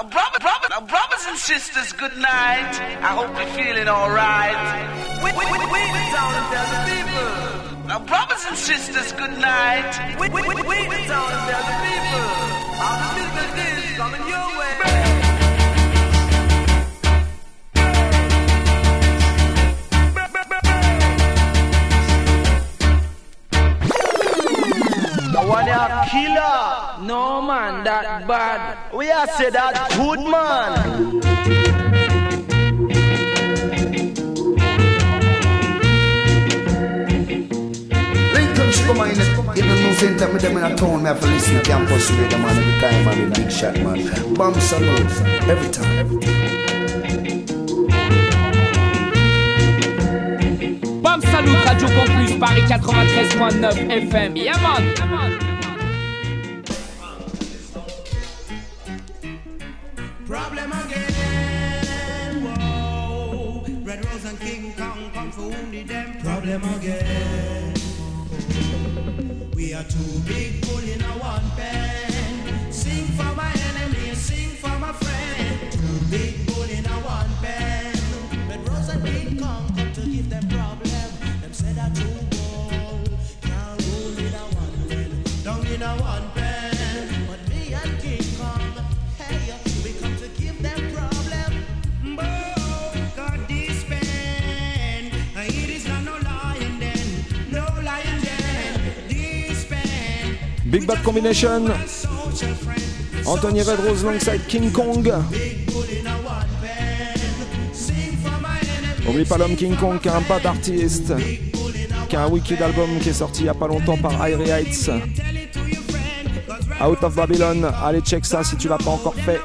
Now, brother, brother, now, brothers and sisters, good night. I hope you're feeling alright. We, we, we, we the town and tell the people. Now, brothers and sisters, good night. We, we, we, we town and tell the people. All the business is coming your way. One a killer. No man, that bad. We are say that good man. Lincoln should come in, in the new center, me them in a town, me have to listen to campus radio man every time, man, big shot man. Bomb salute, every time. Every time. Bam Salut, Radio Campus, Paris 93.9 FM. Yaman! Problem them. Again. We are too big Big Bad Combination. Anthony Red Rose alongside King Kong. Oublie pas l'homme King Kong qui est un bad artiste. Qui a un wicked album qui est sorti il y a pas longtemps par Irie Heights. Out of Babylon. Allez check ça si tu l'as pas encore fait.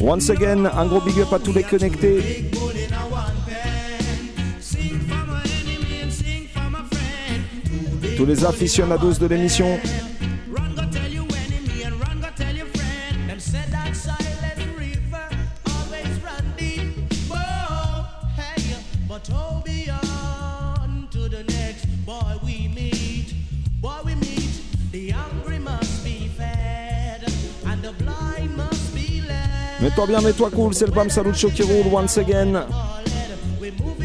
Once again, un gros big up à tous les connectés. The blind must be led. Mets-toi bien, mets-toi cool, c'est le Bam Salut Show qui roule once again.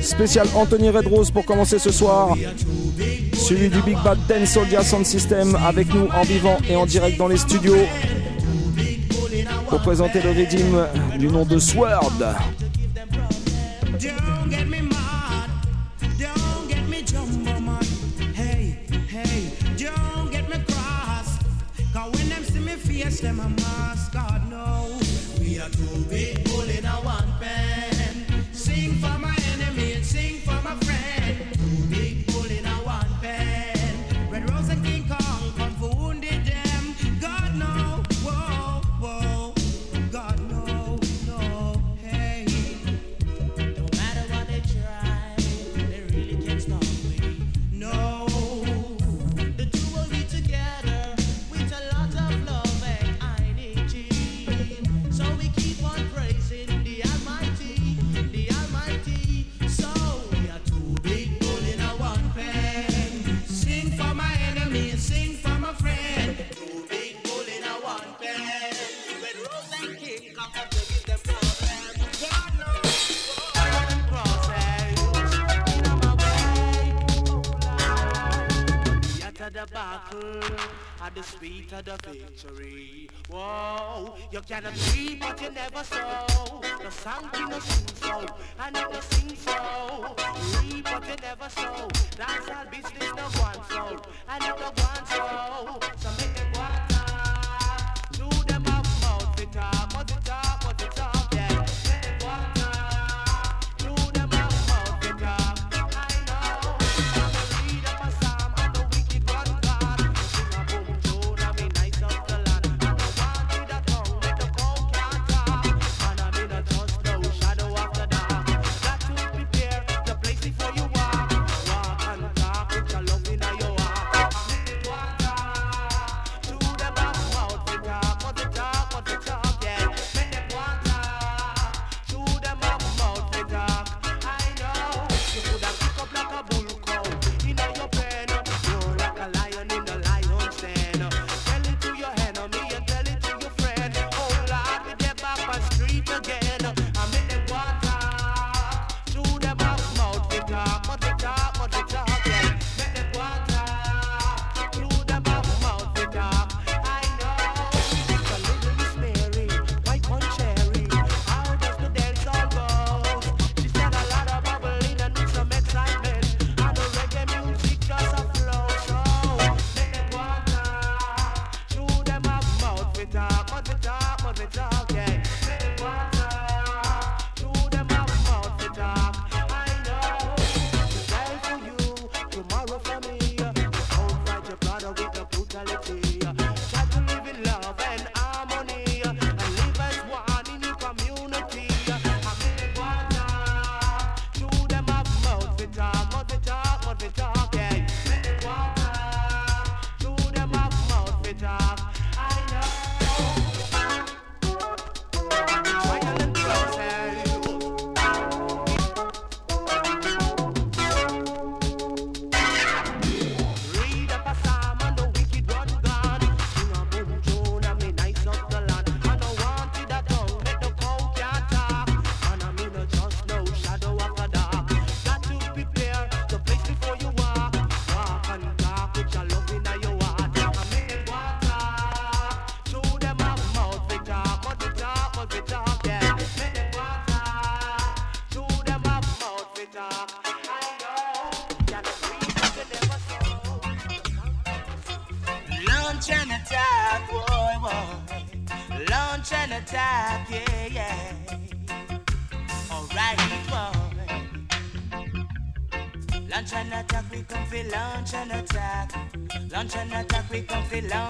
Spécial Anthony Red Rose pour commencer ce soir. Suivi du Big Bad Ten Soldier Sound System avec nous en vivant et en direct dans les studios. Pour présenter le redeem du nom de Sword. Them mask. God no, we are too battle, and the sweet of the victory. Whoa, you cannot reap what you never saw. The song you no sing so, and it no sing so. Reap but you never sow. That's all business no one so, and it no one so. So make it water. Do them up mouth it up, mouth it up,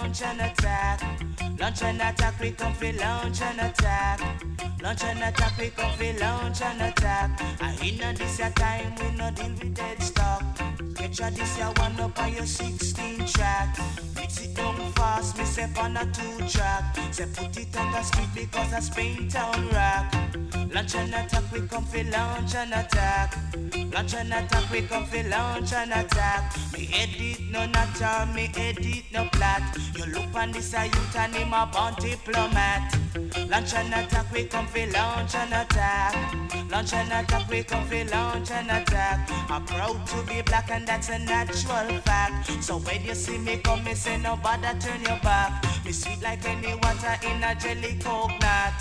launch an attack. Launch an attack, we come for launch an attack. Launch an attack, we come for launch an attack. I in this your time, we no deal with dead stock. Get your this your one up on your 16 track. Mix it down fast, me step on a two track. Say put it on the street because I Spain town rock. Launch an attack, we come for launch an attack. Launch an attack, we come for launch an attack. Edit no all, me edit no plot. You look on this a youth and him a born diplomat. Launch an attack, we come for launch an attack. Launch an attack, we come for launch an attack. I'm proud to be black and that's a natural fact. So when you see me come, me say no bother turn your back. Me sweet like any water in a jelly coconut.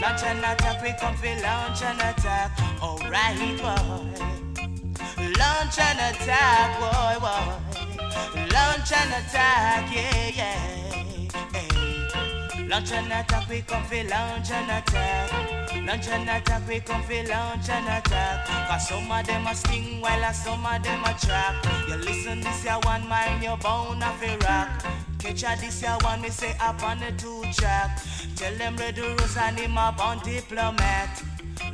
Launch an attack, we come for launch an attack. Alright, boy. Launch an attack, boy, boy. Launch an attack, yeah, yeah. Hey. Launch an attack, we come for launch an attack. Launch an attack, we come for launch an attack. Cause some of them a sting while some of them a track. You listen this ya one mind, your bone off a rock. Catch a this ya one, me say up on the two track. Tell them Red Rose and him a born diplomat.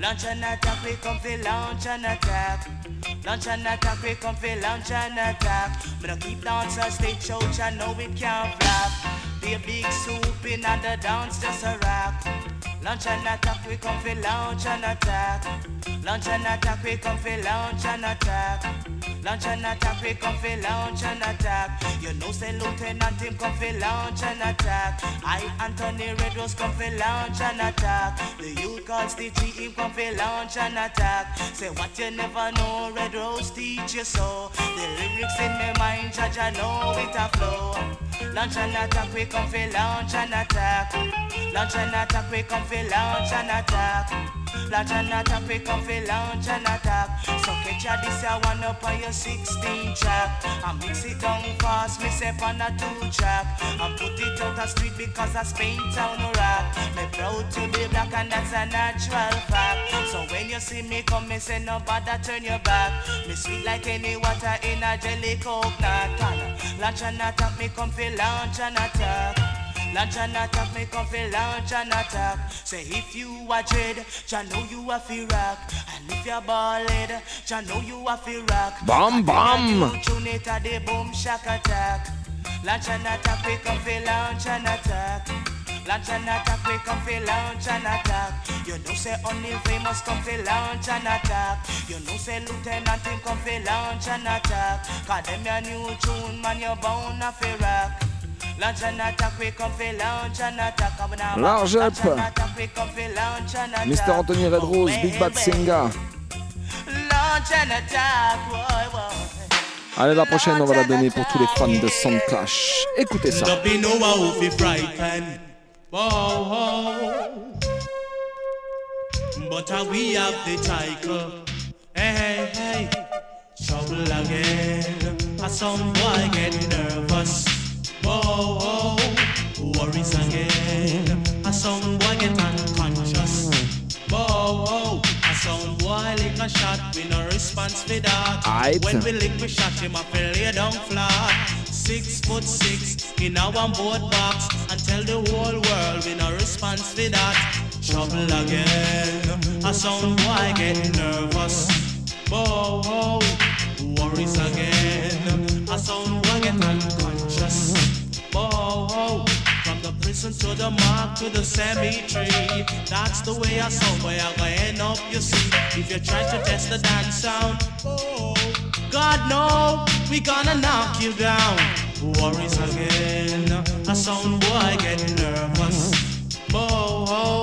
Launch an attack, we come for launch an attack. Launch an attack, we come for launch an attack. Me no keep dance on stage out, I know it can't flop. Be a big soup in and the dance just a rock. Launch an attack, we come for launch an attack. Launch an attack, we come for launch an attack. Launch an attack, we come for launch an attack. You know, say Lieutenant him come for launch an attack. I, Anthony Red Rose, come for launch an attack. The youth called Stitchy, him come for launch an attack. Say what you never know, Red Rose teach you so. The lyrics in my mind, judge, I know it a flow. Launch an attack, we come for launch an attack. Launch an attack, we come for launch an attack. Launch an attack, we come for launch an attack. So catch ya this ya one up on your 16 track. I mix it down fast, me step on a two track. I put it out the street because I Spain town rock. Me proud to be black and that's a natural fact. So when you see me come, me say no bother turn your back. Me sweet like any water in a jelly coconut. Launch an attack, me come for launch an attack. Launch an attack, me come for launch an attack. Say if you a dread, ya know you a fi rock. And if you're balled, ya know you a fi rock. Bam, bam. You tune it a the boom shock attack. Launch an attack, we come for launch an attack. Launch an attack, we come for launch an attack. You know say only famous come for launch an attack. You know say lieutenant him come for launch an attack. Cause them your new tune, man, you bound a fi rock. Large up. Mr. Anthony Red Rose, Big Bad boy. Allez, la prochaine, on va la donner pour tous les fans de Sound Clash. Écoutez ça. Uh, we have the. Hey, hey. Shot. We no response for that. Aight. When we lick we shot him up and lay down flat. Six foot six in our boat box and tell the whole world we no response for that. Trouble again, a some boy get nervous. Whoa, worries again, a some boy get unconscious. Whoa, from prison to the mark to the cemetery. That's the way a some boy are gonna end up. You see, if you try to test the dance sound. Oh, God no, we gonna knock you down. Worries again, a sound boy get nervous. Whoa,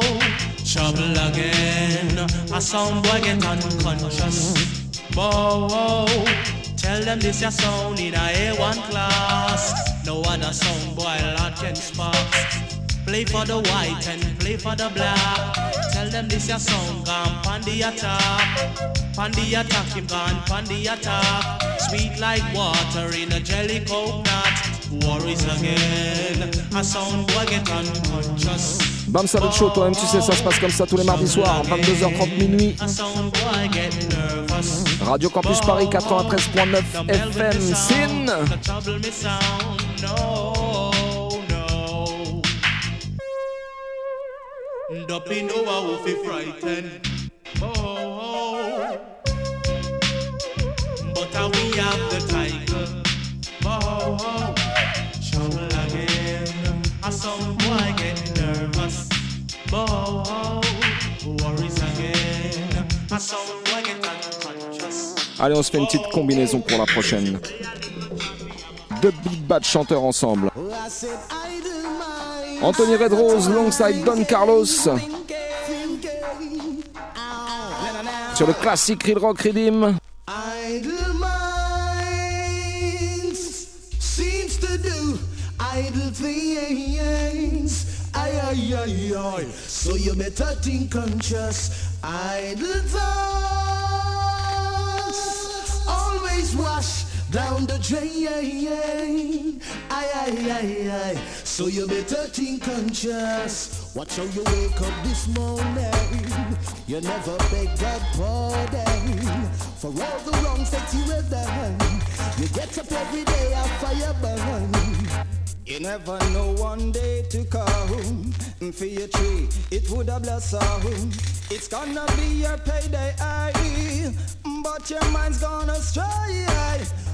trouble again, a sound boy get unconscious. Whoa, tell them this your sound in a A1 class. No other sound boy lot can sparks. Play for the white and play for the black. Tell them this your song gone the attack. Pon the attack, him gone pon the attack. Sweet like water in a jelly coconut. worries again. A sound boy get unconscious. Bam Salut Show, toi-même tu sais, ça se passe comme ça tous les mardis soirs, 22h30 minuit. A sound boy get nervous. Radio Campus Paris 93.9 FM, Sin. Oh, oh. But uh, we have the tiger. Oh, oh. Trouble again. A sound boy get nervous. Oh, oh. Worries again. A sound boy get unconscious. Allez, on se fait une petite combinaison pour la prochaine. Deux big bad chanteurs ensemble. Anthony Red Rose, alongside Don Carlos. Sur le classique Real Rock Redeem. So you better think conscious. Idle thoughts always wash down the drain. Ay, ay, ay, ay. So you better think conscious. Watch how you wake up this morning. You never beg God pardon for all the wrongs that you have done. You get up every day a fire burn. You never know one day to come for your tree it would have blossom. It's gonna be your payday, aye, but your mind's gonna stray. Aye,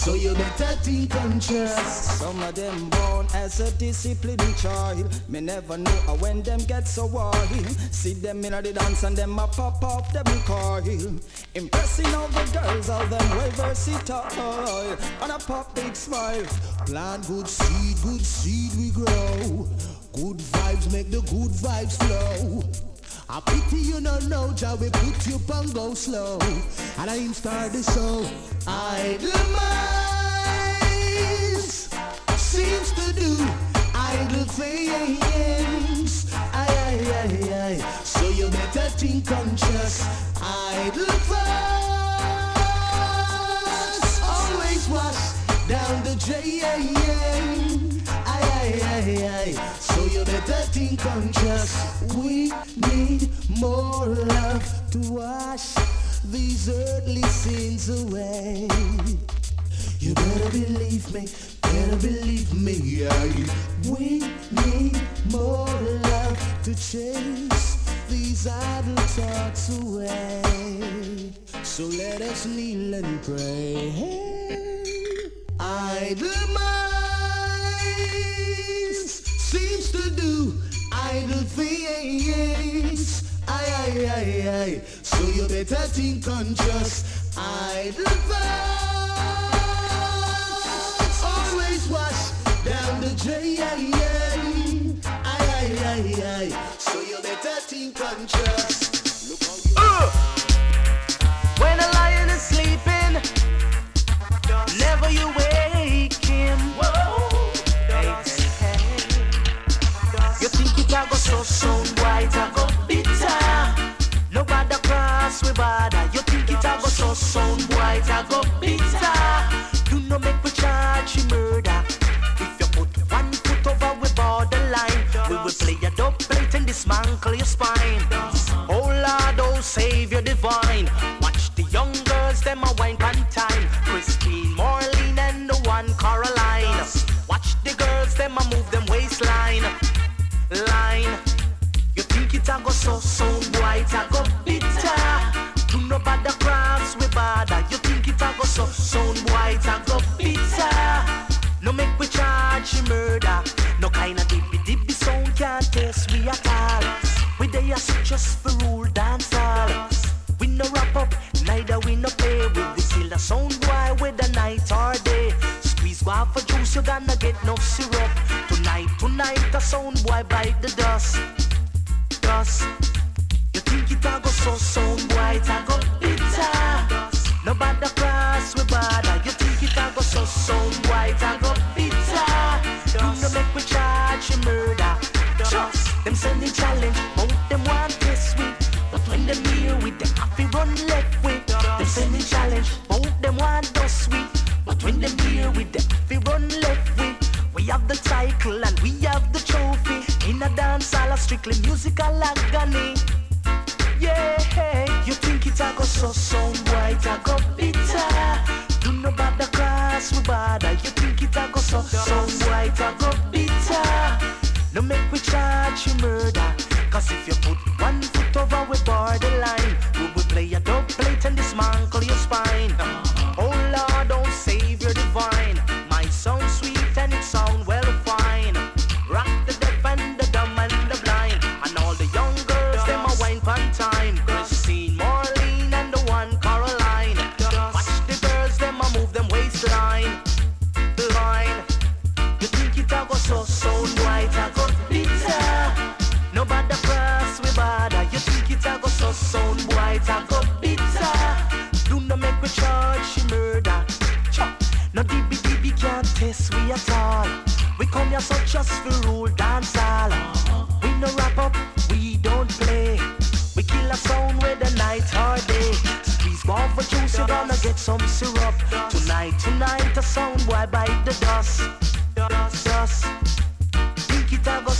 So you better think conscious. Some of them born as a disciplined child. Me never know when them get so wild. See them in the dance and them a pop off them coil. Impressing all the girls, all them well versatile. And a pop big smile. Plant good seed, good seed we grow. Good vibes make the good vibes flow. I pity you no know, Jah we put you on go slow. And I ain't start the show. Idle minds seems to do idle things. Aye, aye, aye, aye. So you better think conscious. Idle thoughts always wash down the drain. You better think conscious. We need more love to wash these earthly sins away. You better believe me, better believe me. We need more love to chase these idle thoughts away. So let us kneel and pray. Idle minds to do idle things. Aye, aye, aye, aye. So you better think conscious. Idle thoughts always wash down the drain. Aye, aye, aye, aye. So you better think conscious. Look how you uh! When a lion is sleeping, never you cross we bother. You think it a go so sound white, a go bitter. You no make we charge you murder. If you put one foot over we borderline, we will play a dub plate and dismantle your spine. Oh Lord, oh Savior divine. Watch the young girls, them a wine pan time. Christine, Marlene, and the one Caroline. Watch the girls, them a move them waistline. Line. You think it a go so sound boy, it a go murder. No kind of dippy dippy sound can't test we at all. We they are just for rule dance all. We no wrap up, neither we no play. We we kill a sound boy with the night or day. Squeeze guava juice, you gonna get no syrup. Tonight, tonight, the sound boy bite the dust. Dust. You think it a go so sound boy, it a go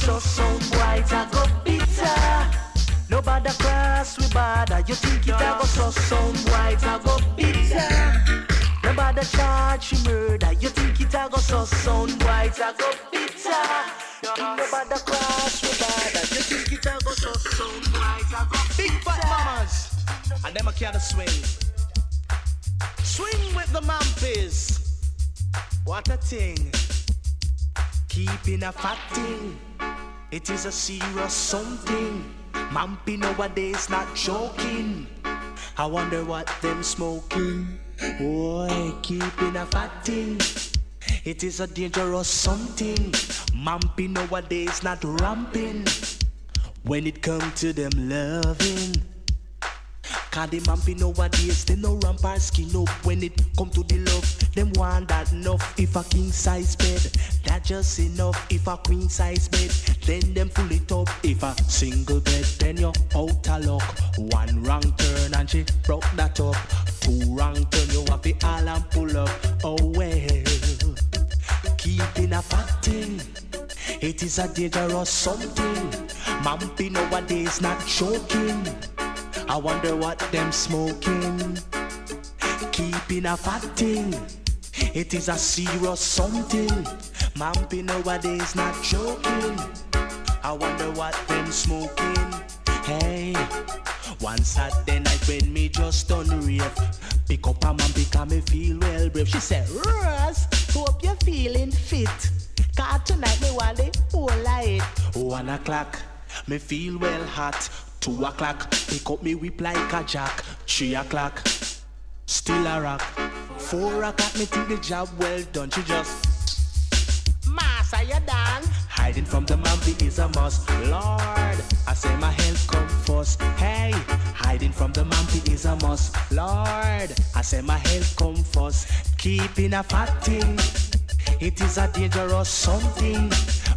Think it a go so sound white, a go bitter. Nobody cross we bother. You think it a go so sound white, a go bitter. Nobody charge you murder. You think it a go so sound white, a go bitter. Nobody cross we bother. You think it a go so sound white, a go Big fat mamas, and them a can swing. Swing with the mampies. What a thing. Keeping a fat thing. It is a serious something. Mampy nowadays not joking. I wonder what them smoking. Boy, keeping a fat thing. It is a dangerous something. Mampy nowadays not ramping. When it come to them loving. Cause the mampy nowadays, they no ramp or skin up When it come to the love, them want that enough If a king size bed, that just enough If a queen size bed, then them pull it up If a single bed, then you're out of luck One wrong turn and she broke that up. Two wrong turn, you have to all and pull up. Oh well, keeping a fat thing. It is a dangerous something. Mampy nowadays not joking I wonder what them smoking. Keeping a fat thing. It is a serious something. Mampy nowadays not joking. I wonder what them smoking. Hey, one Saturday night when me just done rave. Pick up a man because me feel well brave. She said, Russ, hope you're feeling fit. Cause tonight me want the whole light. One o'clock, me feel well hot. Two o'clock, pick up me whip like a jack. Three o'clock, still a rock. Four o'clock, me think the job well done. She just, Master, you done? Hiding from the mampy is a must. Lord, I say my health come first. Hey, hiding from the mampy is a must. Lord, I say my health come first. Keeping a fat thing. It is a dangerous something.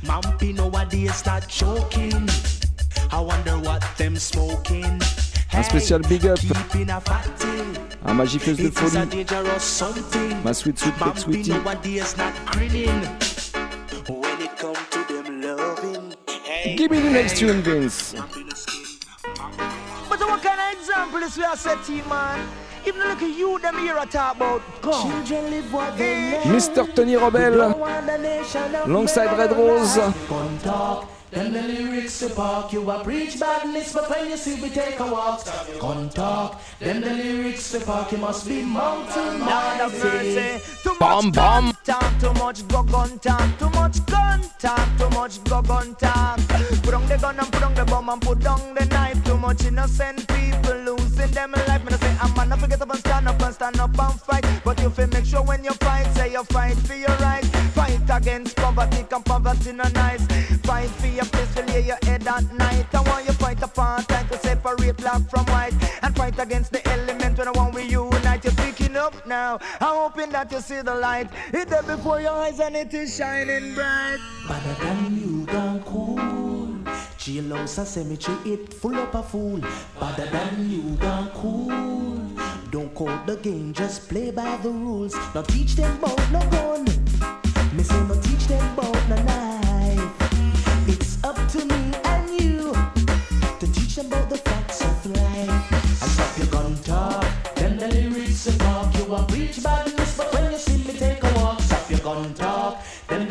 Mampy nowadays not joking. I wonder what them smoking. Un spécial big up à Magifeuse de folie. Ma sweet sweet pet sweetie. Give me the next tune, Vince. But what kind of example is we are setting, man? Even look at you, them here I talk about. Children live what they. Mr. Tony Rebel, alongside Red Rose. Gun then the lyrics to park. You a preach badness, but when you see we take a walk. Gun talk, then the lyrics to park. You must be mountain Lord of mighty. mercy. Too Bam, much bam. gun talk, too much go gun talk, too much gun talk, too much go gun talk. Put down the gun and put down the bomb and put down the knife. Too much innocent people losing them life. Me I say, I'm not forget up and stand up and stand up and fight. But you feel make sure when you fight, say you fight for your rights. Fight against poverty, come poverty no nice. Fight for your place to lay your head at night. I want you fight apartheid to separate black from white. And fight against the element when I want we unite. You're picking up now. I'm hoping that you see the light. It's there before your eyes and it is shining bright. Better than you, gone cool. Jailhouse a cemetery, it full up a fool. Better than you gone cool. Don't code the game, just play by the rules. Now teach them about no gun. Me say no teach them about no knife. It's up to me and you to teach them about the facts of life. And stop your gun talk, then the lyrics and talk. You want preach badness,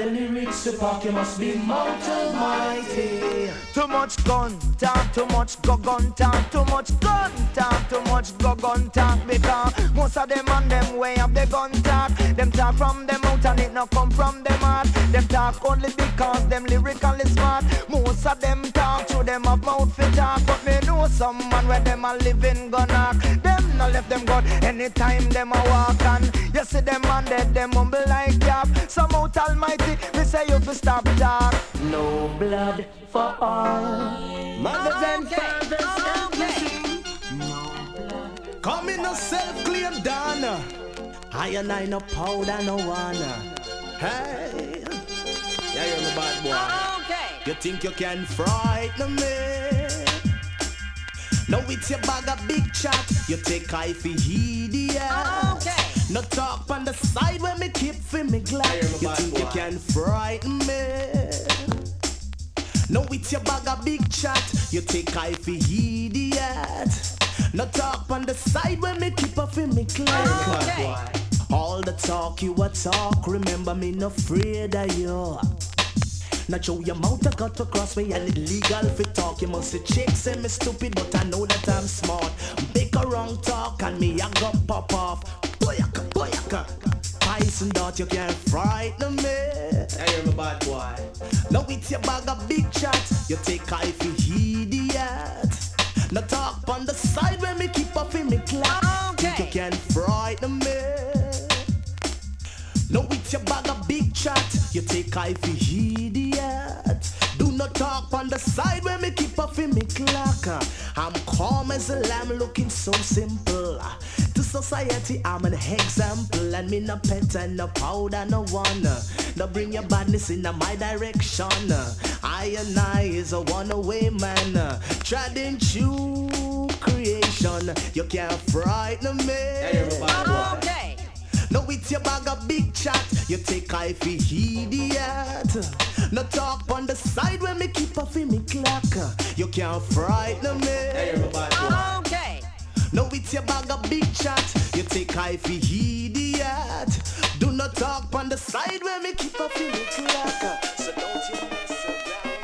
the lyrics to park, you must be mountain mighty. Too much gun talk, too much go gun talk, too much gun talk, too much go gun talk. Because most of them on them way up the gun talk. Them talk from them out and it not come from them heart. Them talk only because them lyrically smart. Most of them talk to them have mouth for talk, but me know some man where them a living gun knock. Them no left them God anytime them a walk and you see them man dead them humble like yap. Some out almighty, me say you fi stop talk. No blood for all. Mothers and fathers and missing. Come in a self-claimed Donna. I and I no powder, no one. Hey. Yeah, you're the bad boy. Okay. You think you can frighten me? Now it's your bag of big chat. You take I for idiot. Okay. No talk on the side when me keep for me glad. You think you can frighten me? No, it's your bag of big chat. You take I for idiot. No talk on the side when me keep up in me clock. Okay. All the talk you a talk, remember me no afraid of you. Not show your mouth, I got to cross me and it legal for talk. You must say chicks say me stupid, but I know that I'm smart. Make a wrong talk and me I go pop off. Boyaka, boyaka. Tyson dot, you can't frighten me. I am a bad boy. Now it's your bag of big chat. You take I for idiot. Now talk on the side when me keep up in me clock. Think you Okay. can frighten me. No, it's your bag of big chat. You take I for idiot. Do not talk on the side when me keep up in me clock. I'm calm as a lamb, looking so simple. To society, I'm an example. And me no pet and no powder, no one. No bring your badness in my direction. I and I is a one-away man. Treading true creation. You can't frighten me. Okay. No, it's your bag of big chat. You take I for idiot. No talk on the side when me keep off in me clock. You can't frighten me. Okay. No, it's your bag of big chat. You take I for idiot. Do not talk on the side where me keep in me clock. So don't you mess around.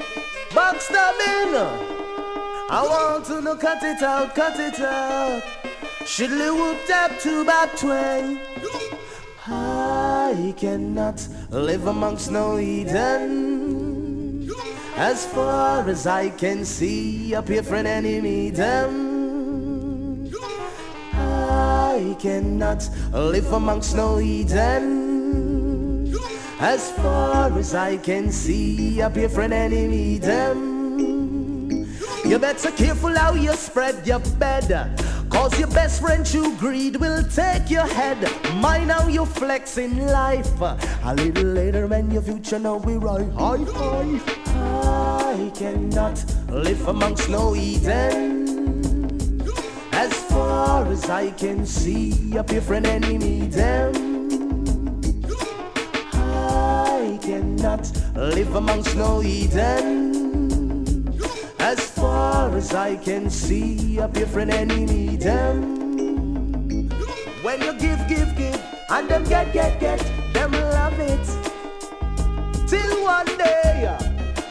Backstabbing. I want to know cut it out, cut it out. Shiddly whoop tap two back twang. I cannot live amongst no Eden. As far as I can see, up here for an enemy them. I cannot live amongst no Eden. As far as I can see, for an enemy them. You better careful how you spread your bed. Cause your best friend true greed will take your head. Mind how you flex in life. A little later when your future now we right high five. I cannot live amongst no Eden. As far as I can see, for an enemy them. I cannot live amongst no Eden. As far as I can see, for an enemy them. When you give, give, give, and them get, get, get, them love it. Till one day,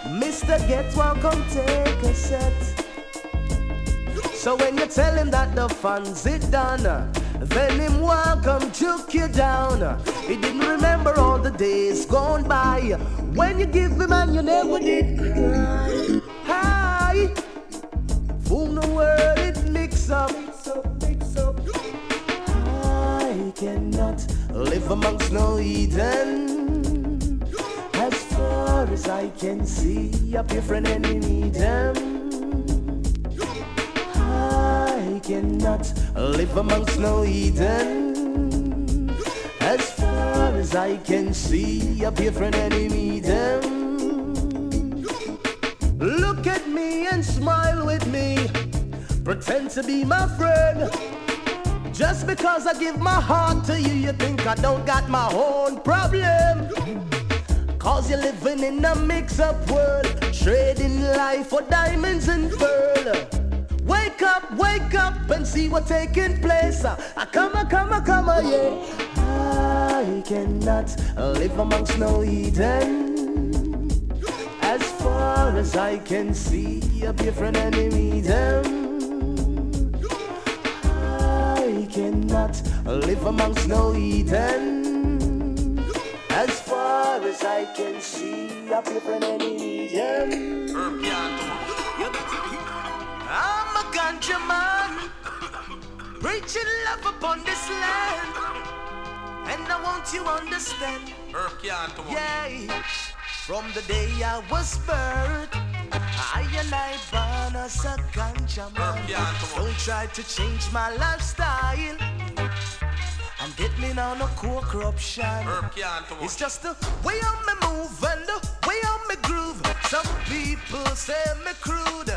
Mr. Get One come take a set. So when you tell him that the fun's it done, then him welcome juke you down. He didn't remember all the days gone by when you give him and you never did cry. Fool the word it mix up. I cannot live amongst no Eden. As far as I can see, here for enemy them. Cannot live amongst no Eden. As far as I can see, here for an enemy them. Look at me and smile with me. Pretend to be my friend. Just because I give my heart to you, you think I don't got my own problem. Cause you're living in a mix-up world, trading life for diamonds and pearl. Wake up, and see what's taking place. I come, I come, I come, yeah. I cannot live amongst no Eden. As far as I can see, a different enemy them. I cannot live amongst no Eden. As far as I can see, a different enemy them. I'm ganja man, preaching love upon this land, and I want you understand. Yeah, from the day I was birthed, I and I born as a ganja man. Don't try to change my lifestyle. And get me now no co-corruption. It's just the way I me move and the way I'm me groove. Some people say me crude.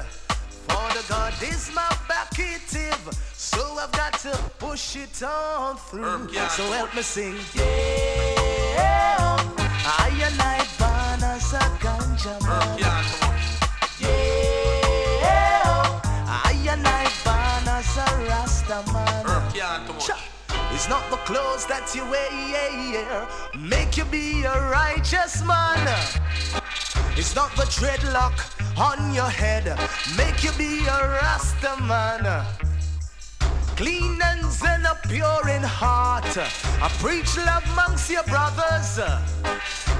For the God is my backative. So I've got to push it on through. So help me sing. Yeah. I and I born as a ganja man. Yeah. I and I born as a Rasta man. It's not the clothes that you wear make you be a righteous man. It's not the dreadlock on your head make you be a Rasta man. Clean and a pure in heart. I preach love amongst your brothers.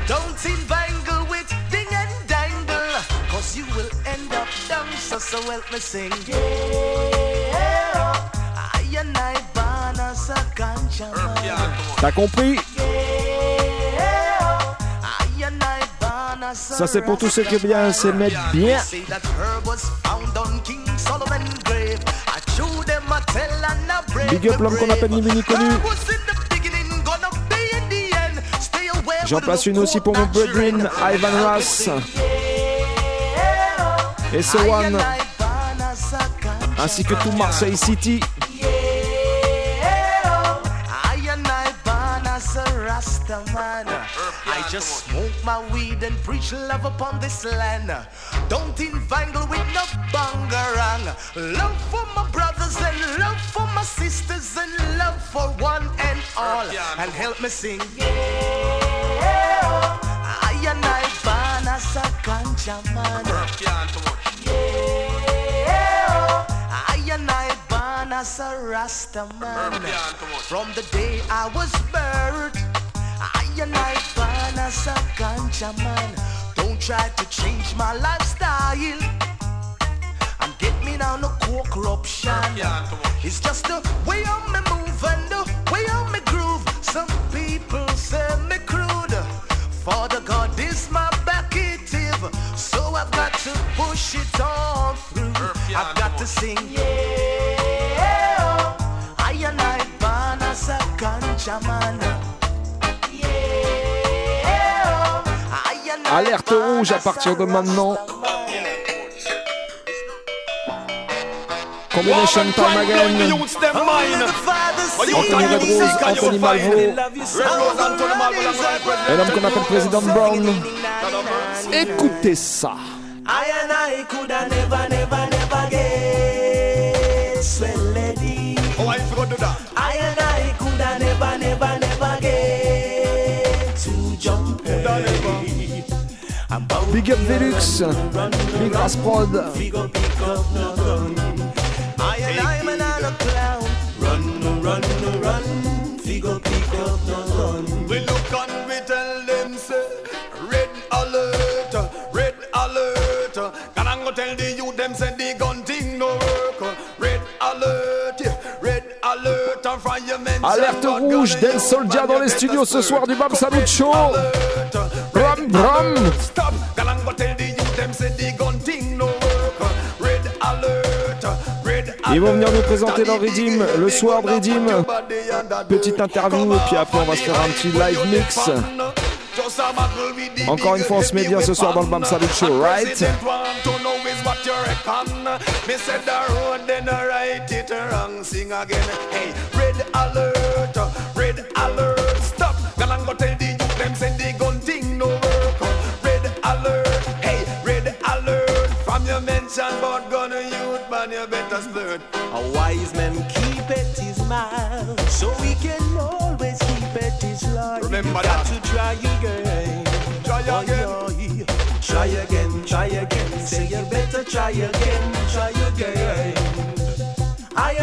Don't entangle with ding and dangle, cause you will end up down. So, so help me sing. Yeah, I and I born as a ganja man. T'as compris Yeah, Ça c'est pour tous ceux qui bien mettre bien. I break Big up l'homme qu'on appelle ni vu ni connu. J'en place une aussi pour mon brethren. Ivan Ross. Et a ganja ainsi que tout. Marseille City. Just smoke my weed and preach love upon this land. Don't entangle with no bangarang. Love for my brothers and love for my sisters and love for one and all. And help me sing. Yeah. I and I born as a ganja man. Yeah. I and I born as a Rasta man. From the day I was birthed, I and I born as a ganja man. Don't try to change my lifestyle. And get me now no co-corruption. It's just the way I me move and the way I me groove. Some people say me crude. For the God is my backative. So I've got to push it on through. I've got to sing. Yeah. I and I born as a ganja man. Alerte rouge à partir de maintenant. Combination time again. Anthony Red Rose, Anthony Malvo. Et l'homme qu'on appelle Président Brown. Écoutez ça. I and I coulda never, never, never red alert. Can I go tell the youth them say the gun thing no work. Red alert, red alert. Firemen Alerte rouge, Dan Soldier dans les studios ce soir du Bam Salut Show. Bram, bram. Stop. Ils vont venir nous présenter leur Redeem le soir de Redeem. Petite interview et puis après on va se faire un petit live mix. Encore une fois, on se met bien ce soir dans le Bam Salut Show, right? Your mention about gun youth, man, you better splurt. A wise man keep at his mouth, so he can always keep at his life. Remember you got to try again. Try Oh, again. yeah. Try again, try again. Say you better try again, try again. I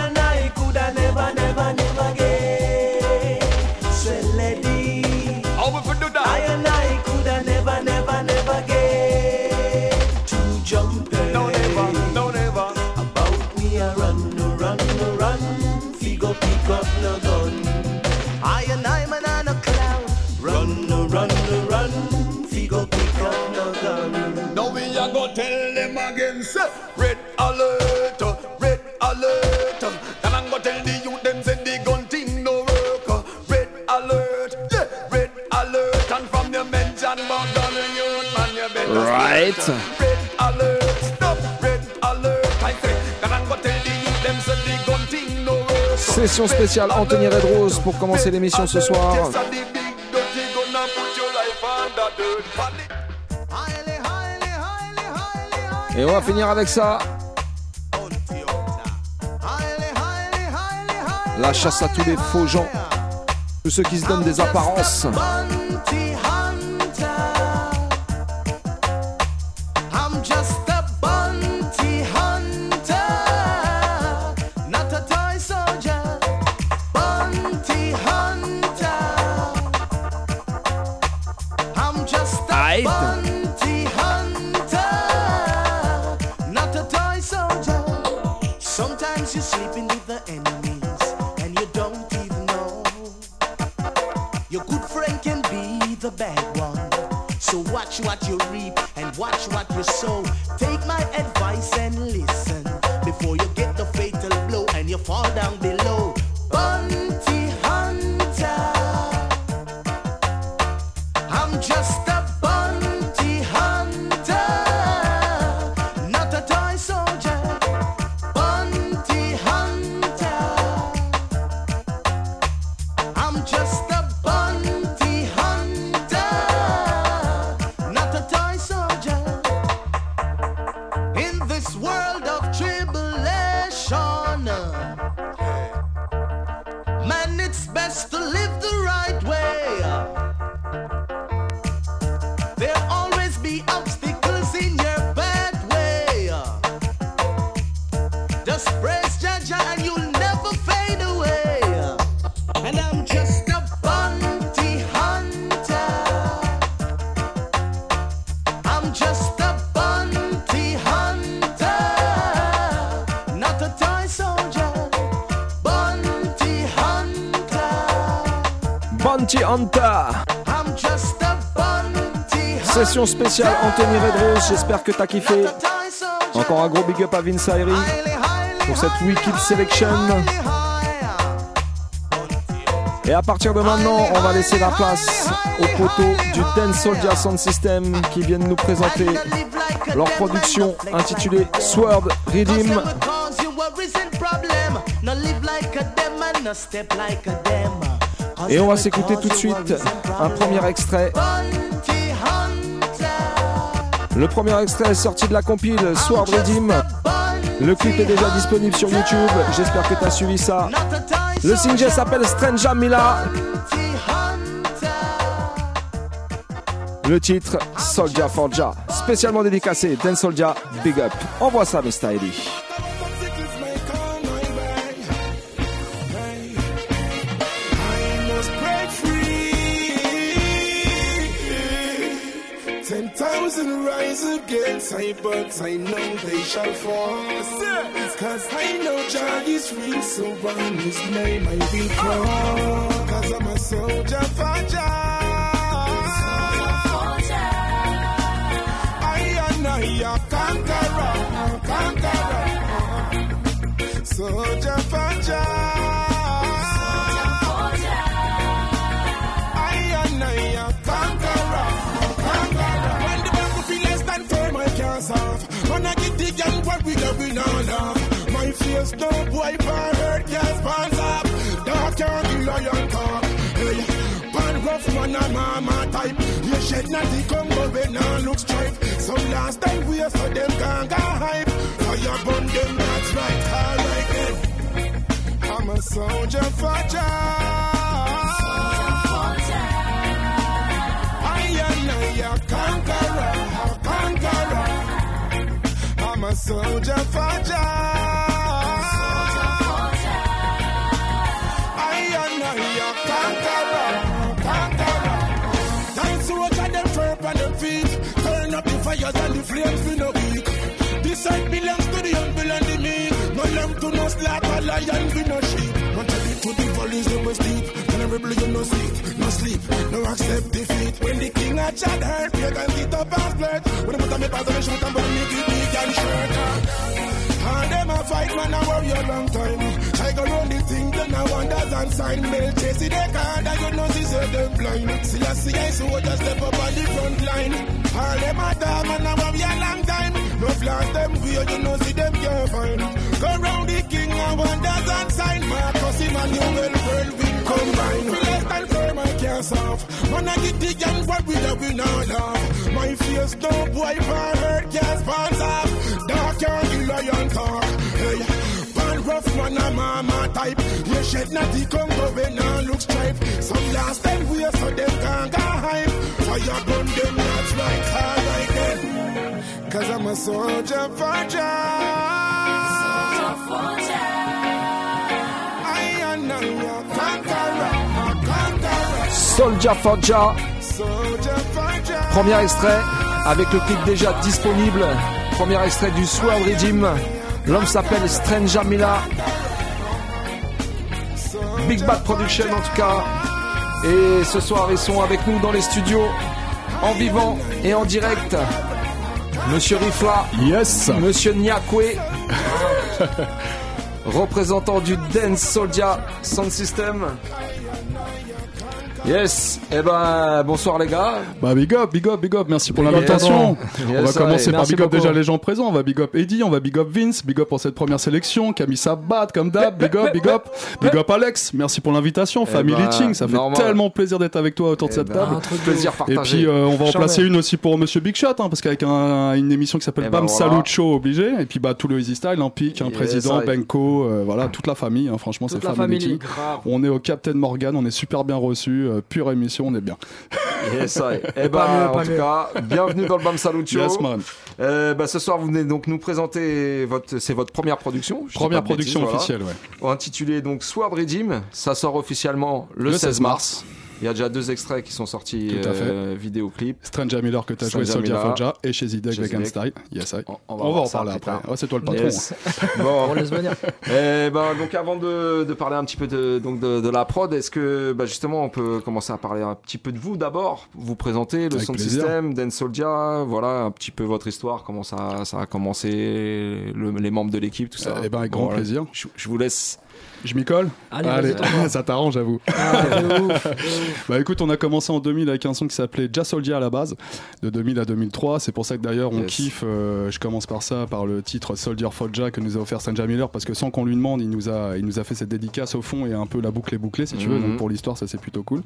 Session spéciale Anthony Red Rose pour commencer l'émission ce soir. Et on va finir avec ça. La chasse à tous les faux gens. Tous ceux qui se donnent des apparences. Watch what you sow. Take my advice and listen before you get the fatal blow and you fall down below. A. Session spéciale Anthony Red Rose. J'espère que t'as kiffé. a. Encore un gros big up à Vince Ayri pour cette Wicked Selection. Et à partir de maintenant, on va laisser la place aux poteaux du Dance Soldier Sound System qui viennent nous présenter leur production intitulée Sword Redeem. Et on va s'écouter tout de suite un premier extrait. Le premier extrait est sorti de la compile Sword Redeem. Le clip est déjà disponible sur YouTube. J'espère que tu as suivi ça. Le single s'appelle Stranger Mila. Le titre Soldier Forja. Spécialement dédicacé Dan Soldier Big Up. Envoie ça, Mr. Eddie. But I know they shall fall. Cause I know Jah is real, so on his name I will call. Cause I'm a soldier for Jah. I I a conqueror, conqueror. Soldier face, no boy for hurt, can't sponsor. Dark and lion talk. Hey, pan rough man a mama type. You shed not the Congo when now look stripe. Some last time we so them can't go hype. Fire burn them, that's right, alright then. I'm a soldier for Jah. I am a conqueror, a conqueror. I'm a soldier for Jah. The and the flames we no weak. This side belongs to the humble and the meek. No lamb to no slaughter, lion we no sheep. No tell it to the valleys they must deep. Honorable you no sleep, no sleep, no accept defeat. When the king a chat hurt, you can get up and flirt. When I put on pass on the shoot and burn me give me can shirt. And them a fight man a worry a long time. I go round the thing then I wonders and sign mail chase it they can't and you know see say them blind. See I see I so just step up on the front line. All them a dog man a worry a long time. No flash them weird you know see them can't find. Go round the king and wonders and sign. Marcus you will whirlwind combine. We less than firm I can't solve. Man I get the young but we love we now love. My face no boy for hurt can't sponsor. Dark and lion talk. Hey, pan rough man a mama type. You shed not the Congo when now look stripe. Some last time we so them can't go hype. Fire gun them that's right, alright then. Cause I'm a soldier for Jah. Soldier for I am a conqueror, a conqueror. Soldier for Jah, Soldier for Jah. premier extrait avec le clip déjà disponible. Premier extrait du Sword Regime. L'homme s'appelle Strange Mila. Big Bad Production en tout cas. Et ce soir ils sont avec nous dans les studios en vivant et en direct. Monsieur Rifla, Yes Monsieur Nyakwe, représentant du Dance Soldier Sound System. Yes, et ben bonsoir les gars. Bah big up, big up, big up, merci pour l'invitation. on va commencer par big up beaucoup. déjà les gens présents, on va big up Eddie, on va big up Vince, big up pour cette première sélection, Camille Sabat comme d'hab, big up, big up, big up Alex, merci pour l'invitation, Eh Family ben, Ching, ça fait normal. tellement plaisir d'être avec toi autour de Eh cette ben, table. plaisir Et partagé. puis euh, on va en placer une aussi pour Monsieur Big Shot, hein, parce qu'avec un- une émission qui s'appelle Eh ben, Bam voilà. Salut Show obligé, et puis bah tout le Easy Style, hein, Pic, un Yes, président. Benko, euh, voilà toute la famille, hein, franchement c'est family. grave. On est au Captain Morgan, on est super bien reçu, euh, pure émission, on est bien. Yes, I. Eh Pas ben, mieux, en tout mieux. cas, bienvenue dans le Bam Salut. Yes man. Euh, bah, ce soir, vous venez donc nous présenter votre, c'est votre première production. Première bêtises, production voilà. officielle, ouais. Intitulée donc Sword Regime. Ça sort officiellement le, Le 16 16 mars. Il y a déjà deux extraits qui sont sortis Tout à fait. euh, vidéoclip. Stranger Miller que tu as joué Miller. Forja et chez Zidek Vegan. Style. Yes, I. On- On, on va en parler après. c'est toi le patron. Yes. On bon. laisse venir. Eh ben, donc avant de, de parler un petit peu de, donc de, de la prod, est-ce que bah, justement on peut commencer à parler un petit peu de vous d'abord, vous présenter le Avec sound plaisir. system, Dance Soldier, voilà un petit peu votre histoire, comment ça, ça a commencé, le- les membres de l'équipe, tout ça. Eh ben, avec grand Voilà. plaisir. Je, je vous laisse. Je m'y colle Allez, ça t'arrange, j'avoue. Ah. Bah écoute, on a commencé en 2000 avec un son qui s'appelait Jazz Soldier à la base, de 2000 à 2003. C'est pour ça que d'ailleurs on Yes. kiffe. euh, je commence par ça, par le titre Soldier Forja que nous a offert Stranger Miller, parce que sans qu'on lui demande, il nous a, il nous a fait cette dédicace au fond et un peu la boucle est bouclée, si tu veux. Mhm. Donc pour l'histoire, ça c'est plutôt cool.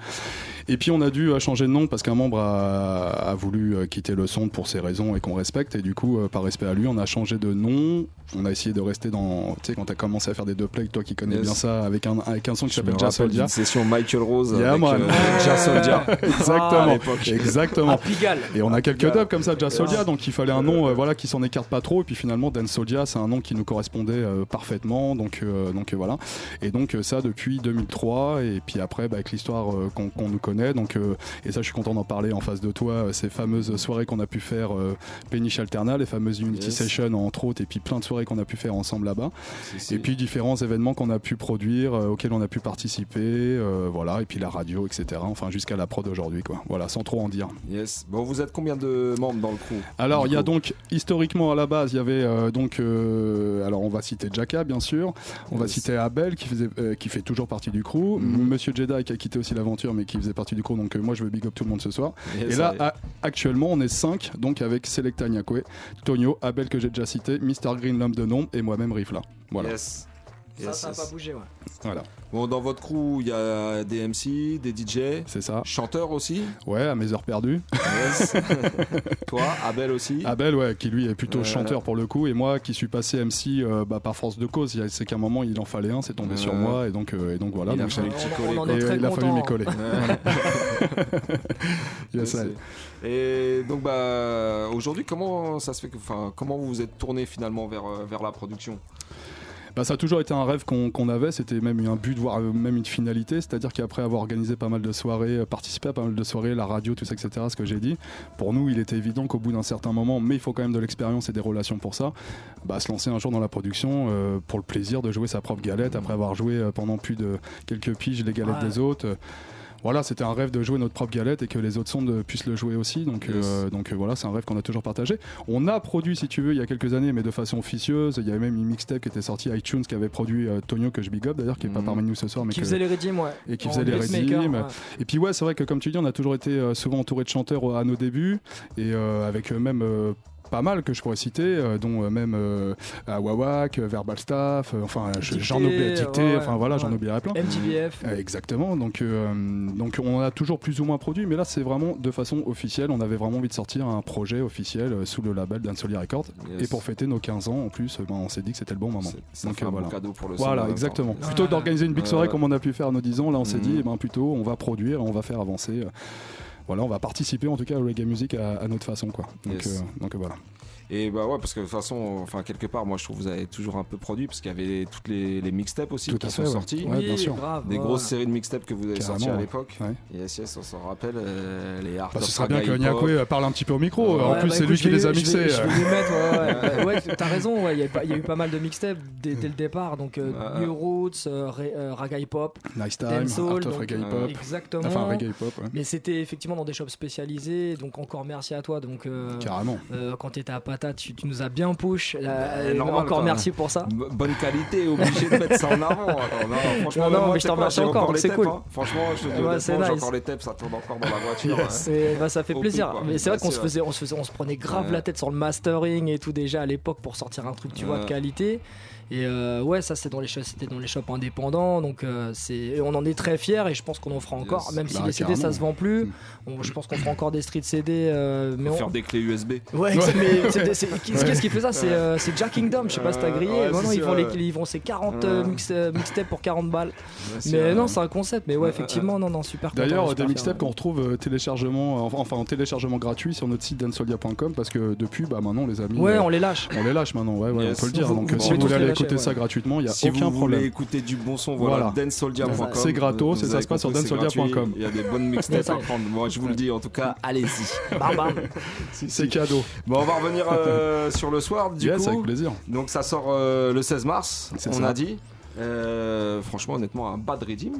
Et puis on a dû euh, changer de nom parce qu'un membre a, a voulu euh, quitter le son pour ses raisons et qu'on respecte. Et du coup, par respect à lui, on a changé de nom. On a essayé de rester dans. Tu sais, quand t'as commencé à faire des deux plays, toi qui connais. Bien ça, avec un, avec un son qui s'appelle Jazz Soldier. session Michael Rose Yeah, avec euh, Jazz Soldier. Ah, à Exactement. Exactement. À Pigalle. Et on a quelques dubs comme ça, Jazz Soldier, donc il fallait un nom euh, voilà, qui s'en écarte pas trop. Et puis finalement, Dan Soldier, c'est un nom qui nous correspondait euh, parfaitement. Donc, euh, donc voilà. Et donc ça depuis 2003. Et puis après, bah, avec l'histoire euh, qu'on qu'on nous connaît. Donc, euh, et ça, je suis content d'en parler en face de toi. euh, ces fameuses soirées qu'on a pu faire, euh, Péniche Alterna, les fameuses Unity Yes. Sessions entre autres, et puis plein de soirées qu'on a pu faire ensemble là-bas. Et puis différents événements qu'on a pu produire, euh, auxquels on a pu participer, euh, voilà, et puis la radio, etc. Enfin, jusqu'à la prod aujourd'hui, quoi. Voilà, sans trop en dire. Yes. Bon, vous êtes combien de membres dans le crew? Alors, il y a donc historiquement à la base, il y avait euh, donc, alors on va citer Jacka bien sûr, on va citer Abel qui faisait, qui fait toujours partie du crew, Mhm. Monsieur Jedi qui a quitté aussi l'aventure mais qui faisait partie du crew, donc moi je veux big up tout le monde ce soir. Yes, Et là, actuellement, on est 5, donc avec Selecta Nyakwe, Tonio, Abel que j'ai déjà cité, Mr Green l'homme de nom et moi-même Rifla. Voilà. Yes. Ça, ça n'a pas bougé, ouais. voilà. Bon, dans votre crew, il y a des MC, des DJ, C'est ça. chanteurs aussi. Ouais, à mes heures perdues. Yes. Toi, Abel aussi. Abel, ouais, qui lui est plutôt Euh, chanteur pour le coup, et moi qui suis passé MC euh, bah, par force de cause. A- C'est qu'à un moment il en fallait un, c'est tombé Euh, sur moi, et donc, euh, et donc voilà. il a donc, fallu et, très il a fallu m'y coller. Yes. Et donc bah aujourd'hui comment ça se fait que enfin comment vous vous êtes tourné finalement vers euh, vers la production? Bah, ça a toujours été un rêve qu'on avait, c'était même un but, voire même une finalité, c'est-à-dire qu'après avoir organisé pas mal de soirées, euh, participé à pas mal de soirées, la radio, tout ça, etc., ce que j'ai dit, pour nous il était évident qu'au bout d'un certain moment, mais il faut quand même de l'expérience et des relations pour ça, bah, se lancer un jour dans la production euh, pour le plaisir de jouer sa propre galette, après avoir joué euh, pendant plus de quelques piges les galettes Ouais. des autres. Voilà, c'était un rêve de jouer notre propre galette et que les autres sondes puissent le jouer aussi. Donc, Yes. euh, donc euh, voilà, c'est un rêve qu'on a toujours partagé. On a produit, si tu veux, il y a quelques années, mais de façon officieuse. Il y avait même une mixtape qui était sortie, iTunes, qui avait produit euh, Tonio, que je big up d'ailleurs, qui est pas Mhm. parmi nous ce soir. Mais Qui que- faisait les redeems, ouais. et qui En faisait les redeems. ouais. Et puis ouais, c'est vrai que comme tu dis, on a toujours été euh, souvent entouré de chanteurs à nos débuts, et avec euh, même... pas mal que je pourrais citer, euh, dont euh, même euh, à Wawak, euh, Verbal Staff, euh, enfin j'en oublie Dicté, ouais, enfin voilà, j'en ouais. oublierai plein. MTBF. Exactement, donc, euh, donc on a toujours plus ou moins produit, mais là c'est vraiment de façon officielle. On avait vraiment envie de sortir un projet officiel euh, sous le label d'Ansoli Records. Yes. Et pour fêter nos 15 ans en plus, ben, on s'est dit que c'était le bon moment. Donc, euh, voilà. cadeau pour le Voilà, exactement. Plutôt Ouais. d'organiser une big soirée ouais. comme on a pu faire à nos 10 ans, là on s'est Mhm. dit, eh ben, plutôt on va produire, on va faire avancer. Voilà, on va participer en tout cas au reggae music à, à notre façon. Quoi. Donc, Yes. donc euh, voilà. Et bah ouais, parce que de toute façon, enfin quelque part, moi je trouve que vous avez toujours un peu produit, parce qu'il y avait toutes les, les mixtapes aussi Tout qui sont ouais. sorties. Ouais, bien sûr. grave. Des ouais. grosses séries de mixtapes que vous avez Carrément, sorties à l'époque. Ouais. Yes, yes, on s'en rappelle. euh, les Art Bah, of ce serait bien que. Nyakwe parle un petit peu au micro. Ouais, en Ouais, plus, bah, c'est lui qui les a je vais- mixés. Je euh. vais les mettre, ouais, ouais. Bah, ouais, t'as raison, ouais, il y, a y eu pas mal de mixtapes dès, dès le départ. Donc, euh, Ouais. New Roots, euh, Ra- euh, Raga Hip Hop, Nice Time, Dancehall, Art of Reggae euh, exactement. Enfin, Reggae. Mais c'était effectivement dans des shops spécialisés, donc encore merci à toi. Donc, euh, Carrément. euh, quand tu étais à Tu, tu nous as bien push. là, Ouais, et normal, encore merci pour ça. Bonne qualité, obligé de mettre ça en avant. Attends, non, franchement, Non, non, moi, mais je t'en remercie encore, c'est cool. hein. Franchement, je te dis Ouais, j'ai nice. encore les tapes, ça tourne encore dans la voiture. Hein. Bah, ça fait plaisir. Mais c'est vrai Bah, qu'on se faisait, on se faisait, on se prenait grave Ouais. la tête sur le mastering et tout déjà à l'époque pour sortir un truc, tu vois, de Ouais. qualité. Et euh, ouais, ça c'est dans les shops, c'était dans les shops indépendants, donc euh, c'est, on en est très fiers et je pense qu'on en fera encore, Yes. même si Bah, les CD ça se vend plus. Mm. On- je pense qu'on fera encore des street CD, euh, mais on- faire des clés USB. Ouais, mais c'est- c'est- qui- qu'est-ce qui fait ça? C'est euh, c'est Jack Kingdom, je sais pas si t'as grillé. ouais, ils, vont les, ouais. ils vont ces 40 euh, Ouais. mix, euh, mixtapes pour 40 balles. Mais euh, non, c'est un concept. Mais ouais, Ouais, effectivement, non, non, super. content, D'ailleurs, super des mixtapes fier. qu'on retrouve euh, téléchargement, enfin, enfin en téléchargement gratuit sur notre site dansolia.com parce que depuis, bah maintenant les amis, Ouais, euh, on les lâche. on les lâche maintenant, ouais, ouais, on peut le dire. Donc si vous voulez écouter ça gratuitement, il y a Si aucun vous voulez problème. écouter du bon son, voilà, Voilà. C'est gratos, Vous et ça se passe sur dancesoldier.com. Il y a des bonnes mixtapes à prendre. Moi, je vous le dis, en tout cas, allez-y. Bam, bam. C'est cadeau. Bon, on va revenir euh, sur le soir, du yes, coup. avec plaisir. Donc, ça sort euh, le 16 mars, C'est on ça. a dit. Euh, franchement, honnêtement, un bad redeem.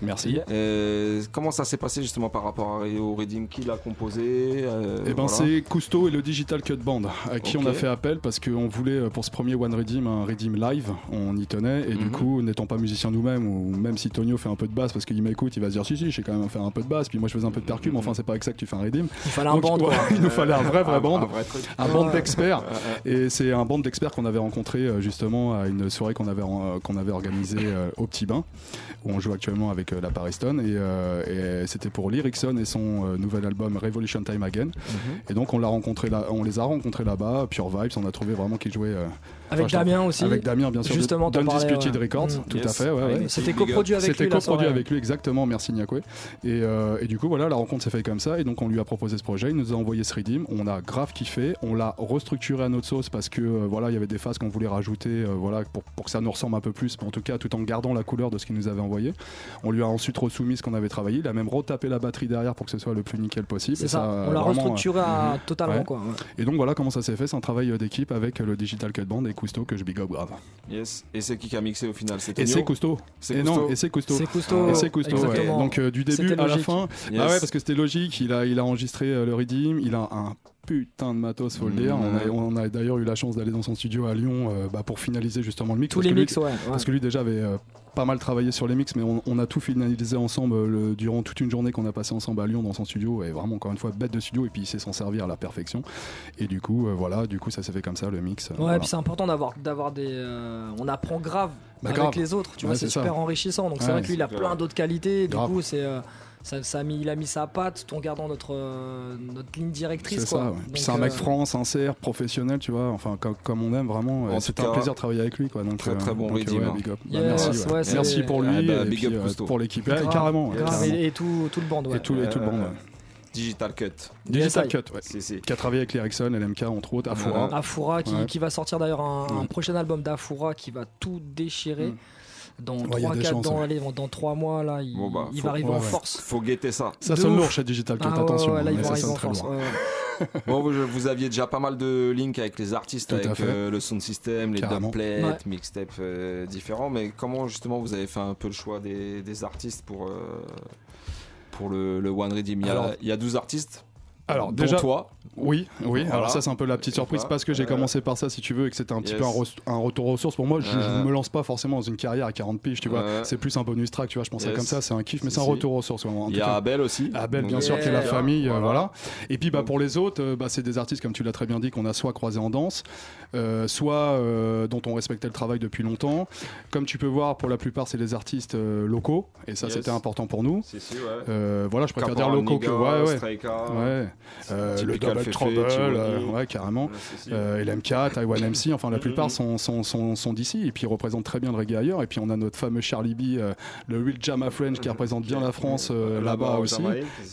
Merci. Euh, comment ça s'est passé justement par rapport à- au redeem Qui l'a composé? Euh, Et ben voilà. c'est Cousteau et le Digital Cut Band à qui on a fait appel parce qu'on voulait euh, pour ce premier One Redeem un Redeem live, on y tenait et du Mhm. coup n'étant pas musicien nous-mêmes ou même si Tonio fait un peu de basse parce qu'il m'écoute il va se dire si si j'ai quand même fait un peu de basse puis moi je faisais un peu de percu mais enfin c'est pas avec ça que tu fais un Redeem. Il fallait un Donc, band, ouais, il nous fallait un vrai vrai band. un vrai truc. un band d'experts et c'est un band d'experts qu'on avait rencontré justement à une soirée qu'on avait qu'on avait organisée au Petit Bain où on joue actuellement avec euh, la Pariston et, euh, et c'était pour Lyricson et son euh, nouvel album Revolution Time Again. Mhm. et donc on l'a rencontré là on les a rencontrés là-bas Pure Vibes. On a trouvé vraiment qu'ils jouaient Avec Damien aussi. avec Damien bien sûr Justement, parlais, Undisputed ouais. Records Mm. tout à fait ouais, ouais. C'était coproduit avec lui. C'était coproduit avec lui, exactement, merci Nyakwe. Et, euh, et du coup, voilà, la rencontre s'est faite comme ça. Et donc, on lui a proposé ce projet, il nous a envoyé ce redeem. On a grave kiffé. On l'a restructuré à notre sauce parce que, euh, voilà, il y avait des phases qu'on voulait rajouter, euh, voilà, pour, pour que ça nous ressemble un peu plus, mais en tout cas, tout en gardant la couleur de ce qu'il nous avait envoyé. On lui a ensuite resoumis ce qu'on avait travaillé. Il a même retapé la batterie derrière pour que ce soit le plus nickel possible. C'est ça, on l'a restructuré à- totalement, quoi. et donc voilà comment ça s'est fait, c'est un travail d'équipe avec le Digital Cut Band et Cousteau que je big up grave. Yes. Et c'est qui qui a mixé au final? C'est Et c'est Cousteau. Et Cousteau. non, et c'est Cousteau. C'est Cousteau, Et c'est Cousteau. Donc euh, du début à la logique. fin. Yes. Ah ouais, parce que c'était logique. Il a, il a enregistré euh, le Redeem. Il a un putain de matos, faut le dire. On a, on a d'ailleurs eu la chance d'aller dans son studio à Lyon euh, bah, pour finaliser justement le mix. Tous parce les que lui- mix, ouais, ouais. Parce que lui déjà avait euh, pas mal travaillé sur les mix, mais on, on a tout finalisé ensemble euh, le- durant toute une journée qu'on a passé ensemble à Lyon dans son studio. Et vraiment, encore une fois, bête de studio. Et puis il sait s'en servir à la perfection. Et du coup, euh, voilà, du coup, ça s'est fait comme ça le mix. Ouais, voilà. puis c'est important d'avoir d'avoir des. euh, on apprend grave Bah, avec grave. les autres. Tu Ouais, vois, c'est ça. super enrichissant. Donc c'est vrai que lui, il a plein d'autres qualités. Du Grave. coup, c'est. Euh, ça, ça a mis, il a mis sa patte tout en gardant notre, euh, notre ligne directrice. C'est ça, ouais. Donc, Puis c'est un mec euh, franc, sincère, professionnel, tu vois, enfin comme, comme on aime vraiment. Euh, C'était un plaisir de travailler avec lui, quoi. Donc, très, euh, très bon donc, Redeem, ouais, big up. Bah, Yes, merci, ouais. ouais, c'est- merci pour lui Ah bah, et big puis, up euh, Cousteau. pour l'équipe, carrément. et, et tout, tout le band. Ouais. Et tout, et tout le Euh, band. ouais. Digital Cut. Digital. Cut, ouais. Si, si. Qui a travaillé avec l'Ericsson, LMK entre autres, Afura. Afura qui, Ouais. qui va sortir d'ailleurs un, prochain album d'Afura qui va tout déchirer. Mm. Dans Ouais, il y a 3 des 4 chances, dans, ouais. allez, dans 3 mois là, il, Bon, bah, il faut- va arriver ouais, en force. Faut guetter ça. Ça De sonne lourd chez Digital Cut, Ah ouais, attention. ouais, là, il mais va ça sonne en très force. Bon, vous, vous aviez déjà pas mal de links avec les artistes, Tout avec euh, le sound system, les Ouais. mixtapes euh, différents. Mais comment justement vous avez fait un peu le choix des, des artistes pour, euh, pour le, le One Redeem il y, a, Alors- il y a 12 artistes. Alors, déjà- toi. Oui, oui. Voilà. Alors ça c'est un peu la petite Et surprise parce que j'ai Euh, commencé par ça si tu veux et que c'était un petit yes. peu un, re- un retour aux sources pour moi. Je, je Euh. me lance pas forcément dans une carrière à 40 piges, tu vois. C'est plus un bonus track, tu vois. Je Yes. comme ça, c'est un kiff, mais c'est un retour aux sources. Il y a. Abel aussi. Abel, bien Donc, sûr, qui est la famille, euh, Voilà. Et puis bah, pour les autres, bah, c'est des artistes, comme tu l'as très bien dit, qu'on a soit croisés en danse, soit dont on respectait le travail depuis longtemps. Comme tu peux voir, pour la plupart, c'est des artistes locaux, et ça c'était important pour nous. Si, si, ouais. Voilà, je préfère dire locaux que. Ouais, ouais. Euh, le Double Fefe, Trouble, euh, ouais, carrément. Euh, LMK, Taiwan MC, enfin la Mhm. plupart sont, sont, sont, sont d'ici et puis ils représentent très bien le reggae ailleurs. Et puis on a notre fameux Charlie B, euh, le Real Jama French qui représente bien la France euh, là-bas là-bas, au aussi,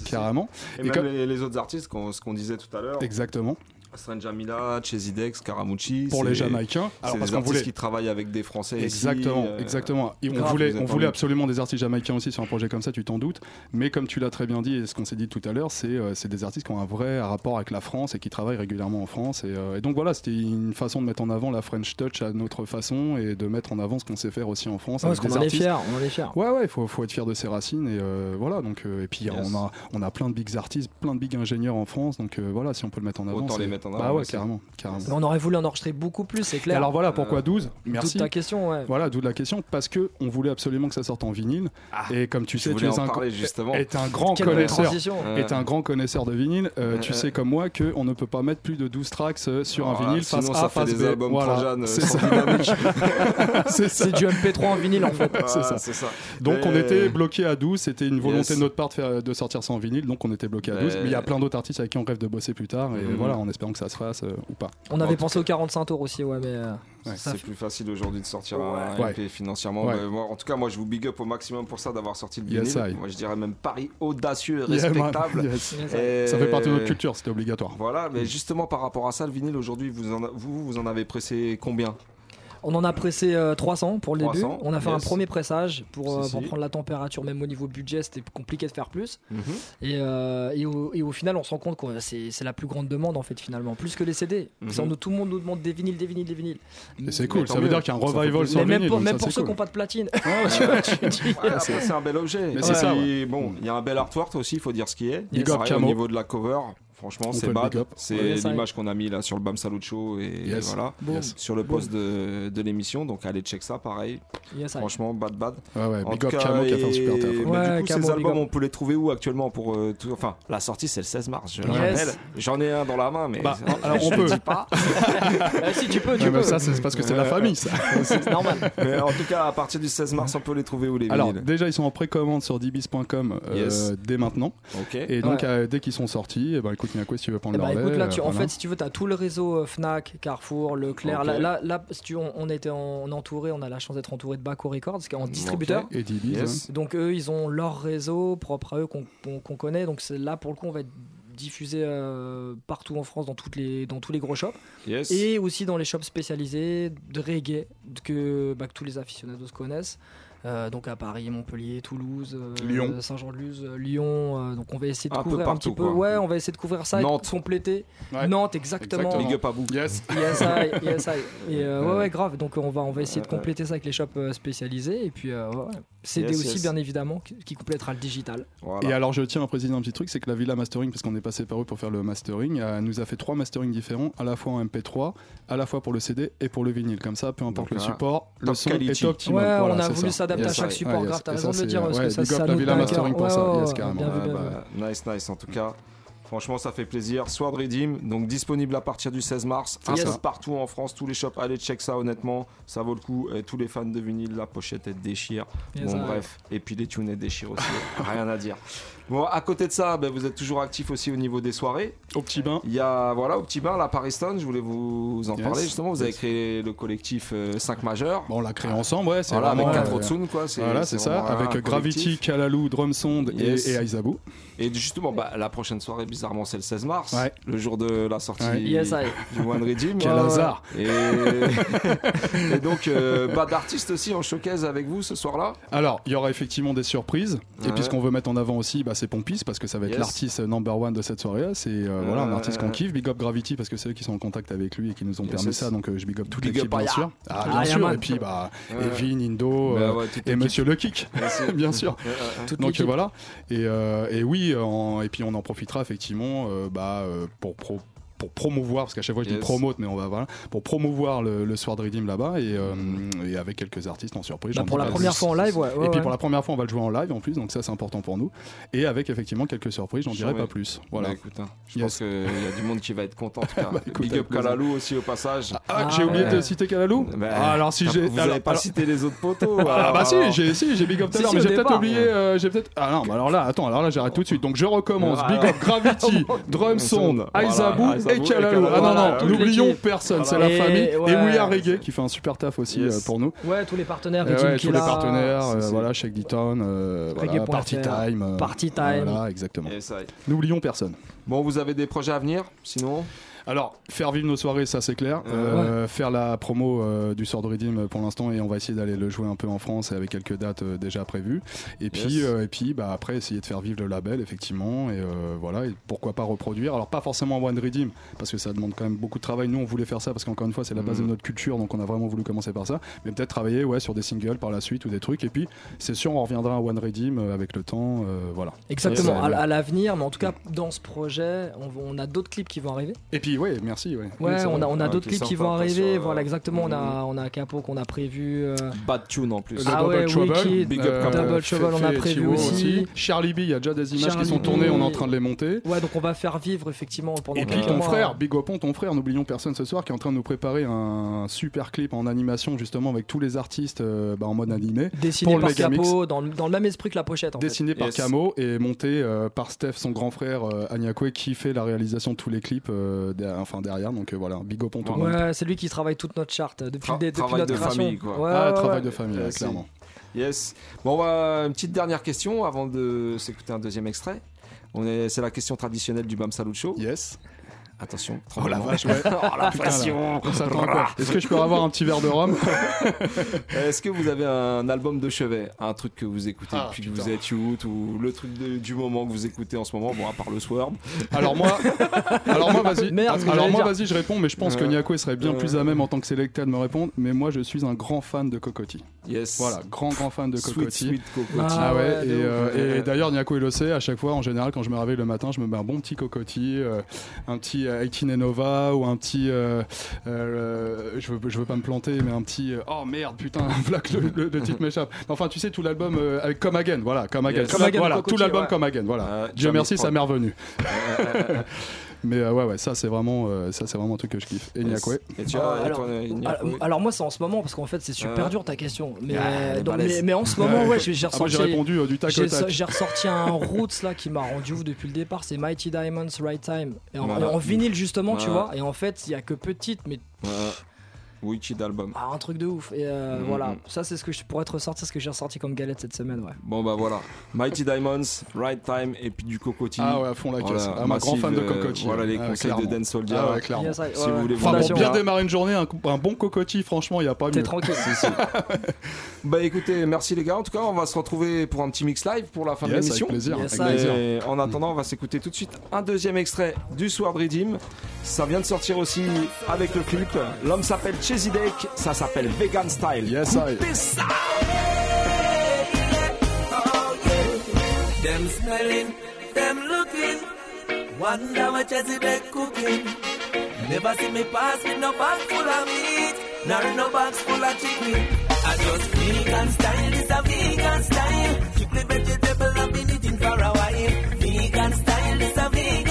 carrément. Et, Et même comme- les, les autres artistes, qu'on- ce qu'on disait tout à l'heure. Exactement. Strange Mila, Chesy Dex, Caramucci. Pour les Jamaïcains. Alors parce qu'on artistes voulait. qui travaillent avec des Français ici, Exactement, euh, exactement. Et on grave, voulait, on voulait absolument des artistes jamaïcains aussi sur un projet comme ça, tu t'en doutes. Mais comme tu l'as très bien dit et ce qu'on s'est dit tout à l'heure, c'est euh, c'est des artistes qui ont un vrai rapport avec la France et qui travaillent régulièrement en France. Et, euh, et donc voilà, c'était une façon de mettre en avant la French Touch à notre façon et de mettre en avant ce qu'on sait faire aussi en France. Ouais, avec parce qu'on en est fiers, on en est fiers. Ouais, ouais, il faut, faut être fier de ses racines. Et euh, voilà, donc, euh, et puis Yes. on, a, on a plein de bigs artistes, plein de big ingénieurs en France. Donc euh, voilà, si on peut le mettre en avant. Autant les mettre Bah ouais, carrément. carrément. Mais on aurait voulu en enregistrer beaucoup plus, c'est Et clair. alors voilà, pourquoi Euh, 12 Merci. Toute ta question, ouais. Voilà, d'où la question, parce que on voulait absolument que ça sorte en vinyle. et comme tu sais, tu es un, parler, justement. est un grand Quelle connaisseur, est un grand connaisseur de vinyle. euh, tu sais comme moi qu'on ne peut pas mettre plus de 12 tracks euh, sur un vinyle sinon face ça A, fait face des B. albums Voilà, euh, c'est ça. c'est du MP3 en vinyle en fait. c'est ça. Ah, c'est ça. Donc on était bloqué à 12, c'était une volonté de notre part de, sortir ça en vinyle, donc on était bloqué à 12. Mais- il y a plein d'autres artistes avec qui on rêve de bosser plus tard, et Mhm. voilà, en espérant que ça se fasse euh, ou pas. On avait pensé au 45 tours aussi, ouais, mais. euh, Ouais, C'est plus facile aujourd'hui de sortir un Ouais. LP financièrement. Ouais. Moi, en tout cas, moi, je vous big up au maximum pour ça d'avoir sorti le Yes, vinyle. I. moi, je dirais même pari audacieux Yeah, respectable. Yes. Yes, Et- Ça fait partie de notre culture, c'était obligatoire. Voilà, mais justement par rapport à ça, le vinyle aujourd'hui, vous, en a- vous, vous en avez pressé combien? On en a pressé euh, 300 pour le début. 300, On a fait un premier pressage pour, euh, pour si. prendre la température, même au niveau budget, c'était compliqué de faire plus. Mhm. Et, euh, et, au, et au final, on se rend compte que c'est c'est la plus grande demande en fait, finalement, plus que les CD. Mhm. Tout le monde nous demande des vinyles, des vinyles, des vinyles. C'est cool, ça veut dire qu'il y a un revival sur Mais même pour, même ça, pour ceux cool. qui n'ont pas de platine. Ouais, après, c'est un bel objet. Mais ça. Bon, il y a un bel artwork aussi, il faut dire ce qui est. Au niveau de la cover, franchement, c'est bad. C'est l'image qu'on a mis là sur le Bam Salut Show et Yes. voilà. Yes. Sur le post de, de l'émission, donc allez check ça, pareil. Yes. Franchement, bad bad. Ouais, ouais, En Big tout Up cas, Camo qui a fait un super taf. mais Ouais, du coup, Camo, ces albums, on peut les trouver où actuellement pour euh, tout... Enfin, la sortie, c'est le 16 mars. Je le Yes. rappelle. J'en ai un dans la main, mais Bah, alors, on peut. pas. Euh, si tu peux, tu Ouais, mais peux. ça, c'est parce que c'est la famille, ça. c'est normal. mais en tout cas, à partir du 16 mars, on peut les trouver où les Alors, déjà, ils sont en précommande sur dbis.com euh, dès maintenant. Et donc, euh, dès qu'ils sont sortis, eh ben, écoute, Miyako, si tu veux prendre Eh le relais. écoute, là, tu, euh, en voilà. fait, si tu veux, tu as tout le réseau euh, Fnac, Carrefour, Leclerc. Là, là, là, si tu, on, on était en, entouré, on a la chance d'être entouré de Baco Records, qui est en distributeur. Et Yes. Donc, eux, ils ont leur réseau propre à eux qu'on connaît. Donc, là, pour le coup, on va être diffusé euh, partout en France, dans, toutes les, dans tous les gros shops. Yes. Et aussi dans les shops spécialisés de reggae que, bah, que tous les aficionados connaissent. Euh, donc à Paris, Montpellier, Toulouse, euh, Lyon. Saint-Jean-de-Luz, euh, Lyon. euh, donc on va essayer de Un peu couvrir un petit peu. quoi. Ouais, on va essayer de couvrir ça et Nantes. de compléter. Ouais. Nantes, exactement. Exactement. Big up à vous. Yes. Yes, I, yes, I. Et euh, ouais, Ouais. grave. Donc on va, on va essayer de compléter ça avec les shops spécialisés. Et puis, euh, ouais. CD Yes, aussi, yes. bien évidemment, qui, complétera le digital. Voilà. Et alors je tiens à préciser un petit truc, c'est que la Villa Mastering, parce qu'on est passé par eux pour faire le mastering, nous a fait trois masterings différents, à la fois en MP3, à la fois pour le CD et pour le vinyle. Comme ça, peu importe Donc, le support, le son quality. est optimum. Ouais, Voilà, on a voulu s'adapter Yes, à chaque support. Grave, t'as raison de le dire. parce que ça, ça nous Mastering pour ça. Ouais, Yes, ouais, carrément. bien vu, Ouais, bien vu. bah, nice, nice. En tout cas, franchement, ça fait plaisir. Sword Redeem, donc disponible à partir du 16 mars. Un Yes. peu partout en France, tous les shops. Allez check ça, honnêtement, ça vaut le coup. Et tous les fans de vinyle, la pochette elle déchire. Yes, bon, bref. Et puis les tunes elles déchirent aussi. Rien à dire. Bon, à côté de ça, ben, vous êtes toujours actif aussi au niveau des soirées. Au petit bain. Il y a, voilà, au petit bar, la Pariston, je voulais vous en Yes. parler justement. Vous avez créé le collectif 5 majeurs. Bon, on l'a créé ensemble, ouais. C'est Voilà, avec vraiment, 4 euh, autres soons, quoi. Voilà, c'est ça. Avec Gravity. Kalalou, Drumsound et, Yes. et Aizabu. Et justement, bah, la prochaine soirée, bizarrement, c'est le 16 mars, Ouais. le jour de la sortie Ouais. Yes, du One Redeem. Quel hasard. Et, et donc, euh, bah, d'artistes aussi en showcase avec vous ce soir-là. Alors, il y aura effectivement des surprises. Et puis, ce qu'on veut mettre en avant aussi, bah, c'est Pompis, parce que ça va être Yes. l'artiste number one de cette soirée-là. C'est euh, voilà, un artiste qu'on kiffe. Big up Gravity, parce que c'est eux qui sont en contact avec lui et qui nous ont Yes, permis ça. Donc, euh, je big up toute l'équipe, bien sûr. Ah, bien sûr. Et puis, bah. Evin, Indo Bah euh, ouais, et. Monsieur Le Kick, bien sûr. Donc voilà. Et, euh, et oui, en- et puis on en profitera effectivement euh, bah, euh, pour pro- pour promouvoir, parce qu'à chaque fois je dis Yes. promote, mais on va voilà, pour promouvoir le, le Sword Redeem là-bas et, euh, et avec quelques artistes en surprise. Bah, pour dis la première fois en live, ouais. et ouais, puis pour la première fois, on va le jouer en live en plus, donc ça c'est important pour nous. Et avec effectivement quelques surprises, j'en dirai pas plus. Voilà. Bah, écoute, hein, je Yes. pense qu'il y a du monde qui va être content. en tout cas. Bah, écoute, Big up. Kalalou aussi au passage. Ah, Ah, j'ai oublié ouais. de citer Kalalou Bah, Ah, Alors si j'ai. Vous n'avez pas alors- cité les autres poteaux. Ah bah si, j'ai si, j'ai big up tout à l'heure, mais j'ai peut-être oublié, euh, j'ai peut-être. Ah non, bah alors là, attends, alors là j'arrête tout de suite. Donc je recommence. Ah, Big up Gravity, Drumsound, Voilà, Aizabu Aizabu et Kalalou. Ah non non, n'oublions personne, c'est la famille et. We Are Reggae qui fait un super taf aussi euh, pour nous. Ouais, tous les partenaires, tous les partenaires, euh, voilà, Shake Town, euh, Party Time, Party Time. voilà, exactement. N'oublions personne. Bon, vous avez des projets à venir Sinon? Alors, faire vivre nos soirées, ça c'est clair. Euh, Faire la promo euh, du Sword Redeem euh, pour l'instant et on va essayer d'aller le jouer un peu en France et avec quelques dates euh, déjà prévues. Et puis, Yes. euh, et puis bah, après, essayer de faire vivre le label, effectivement. Et euh, voilà, et pourquoi pas reproduire. Alors, pas forcément One Redeem, parce que ça demande quand même beaucoup de travail. Nous, on voulait faire ça parce qu'encore une fois, c'est la base de notre culture, donc on a vraiment voulu commencer par ça. Mais peut-être travailler ouais, sur des singles par la suite ou des trucs. Et puis, c'est sûr, on reviendra à One Redeem euh, avec le temps. euh, voilà. Exactement, Ça, à, l'avenir, mais en tout cas, dans ce projet, on, on a d'autres clips qui vont arriver. Et puis, ouais, merci. Ouais, Oui, on a, on a Ouais, d'autres clips qui vont arriver. sur, euh, Voilà, exactement, on a, mhm. on a un capot qu'on a prévu. euh, Bad tune en plus. Le Ah Double ouais, Wicked, Big up euh, Double Trouble, on a prévu aussi. Charlie B, il y a déjà des images qui sont tournées, on est en train de les monter. Ouais, donc on va faire vivre effectivement pendant Et puis ton frère, Big Opon, ton frère, n'oublions personne ce soir, qui est en train de nous préparer un super clip en animation justement avec tous les artistes euh, bah, en mode animé, Dessiné par. Capo, dans, le- dans le même esprit que la pochette en fait. dessiné par Yes. Camo et monté euh, par Steph, son grand frère euh, Agnakwe, qui fait la réalisation de tous les clips, euh, derrière- enfin derrière. Donc euh, voilà, Big le monde. Ouais, c'est lui qui travaille toute notre charte euh, depuis, Tra- dé- depuis travail notre de création. famille, quoi. Ouais, Ah, ouais, travail ouais. de famille, c'est- clairement. Yes. Bon, une petite dernière question avant de s'écouter un deuxième extrait. On est, c'est la question traditionnelle du Bam Salut Show. Yes. Attention. Oh la vache, ouais. oh la pression. Est-ce que je peux avoir un petit verre de rhum Est-ce que vous avez un album de chevet, un truc que vous écoutez Ah, depuis que vous êtes youth ou le truc de- du moment que vous écoutez en ce moment, bon à part le Swerve. Alors moi, alors moi vas-y. Alors moi vas-y, je réponds, mais je pense que. Niako serait bien plus à même en tant que sélecteur de me répondre. Mais moi, je suis un grand fan de Cocotti. Yes. Voilà, grand grand fan de Sweet Cocotti. Sweet Cocotti. Ah, Ah ouais, et, euh, et d'ailleurs Niako il le sait, à chaque fois en général quand je me réveille le matin, je me mets un bon petit cocotti, euh, un petit euh, 18 et Nova ou un petit, euh, euh, je, veux, je veux pas me planter, mais un petit, euh, oh merde putain, Black le, le- le titre m'échappe. Enfin tu sais tout l'album euh, avec Come Again, voilà, Come Again, Yes. Come Come Again, voilà, tout l'album ouais. Come Again, voilà. Euh, Dieu merci, ça m'est revenu. Euh, Mais euh, ouais ouais, ça c'est vraiment, euh, ça c'est vraiment un truc que je kiffe. Et ouais. Tu Ah, et alors, Niako, alors, alors moi c'est en ce moment parce qu'en fait c'est super Ouais. dur ta question mais, Ah, donc, mais, mais en ce moment ouais j'ai j'ai Ah, moi j'ai ressorti répondu euh, du tac au j'ai tac. j'ai ressorti un Roots là qui m'a rendu ouf depuis le départ c'est Mighty Diamonds Right Time et en, Voilà. en vinyle justement tu Ouais. vois et en fait il y a que petite mais Ouais. Wicked album. Ah, un truc de ouf. Et euh, Mhm. voilà, ça c'est ce que je pourrais te ressortir, ce que j'ai ressorti comme galette cette semaine, ouais. Bon bah voilà, Mighty Diamonds, Right Time et puis du Cocotti. Ah ouais, à fond la caisse. Ah, ma grand fan de Cocotti. Voilà les Ah, conseils de clairement. Dan Soldier. Ah ouais, clairement. Si ouais, vous voulez Enfin, bien démarrer une journée, un, un bon cocotti, franchement, il n'y a pas mieux. T'es tranquille. Bah écoutez, merci les gars. En tout cas, on va se retrouver pour un petit mix live pour la fin de l'émission. avec plaisir. Yes, avec plaisir. Et en attendant, on va s'écouter tout de suite un deuxième extrait du Sword Redeem. Ça vient de sortir aussi avec le clip. L'homme s'appelle Chesy Deck, ça s'appelle Vegan Style. Yes, I. Ça Them smelling, them looking. Wonder what Jesse they cooking. Never see me pass with no bag full of meat, nor no bags full of chicken. I just vegan style, it's a vegan style. Strictly vegetable, I've been eating for a while. Vegan style, it's a vegan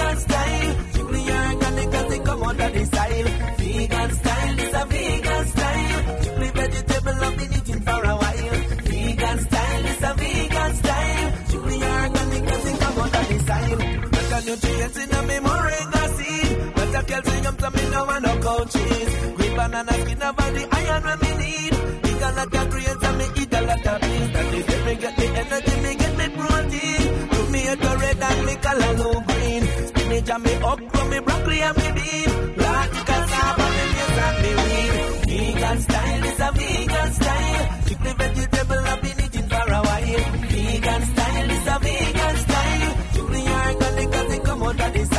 Macronutrients in a me moringa seed. But I calcium to me no want no cow cheese. Green banana skin all the iron when me need. Eat a lot of grains and me eat a lot of beans. That is if me get the energy, me get me protein. Put me at the red and me color no green. Spinach and me okra, me broccoli and me bean. Black cassava, me maize and me weed. Vegan style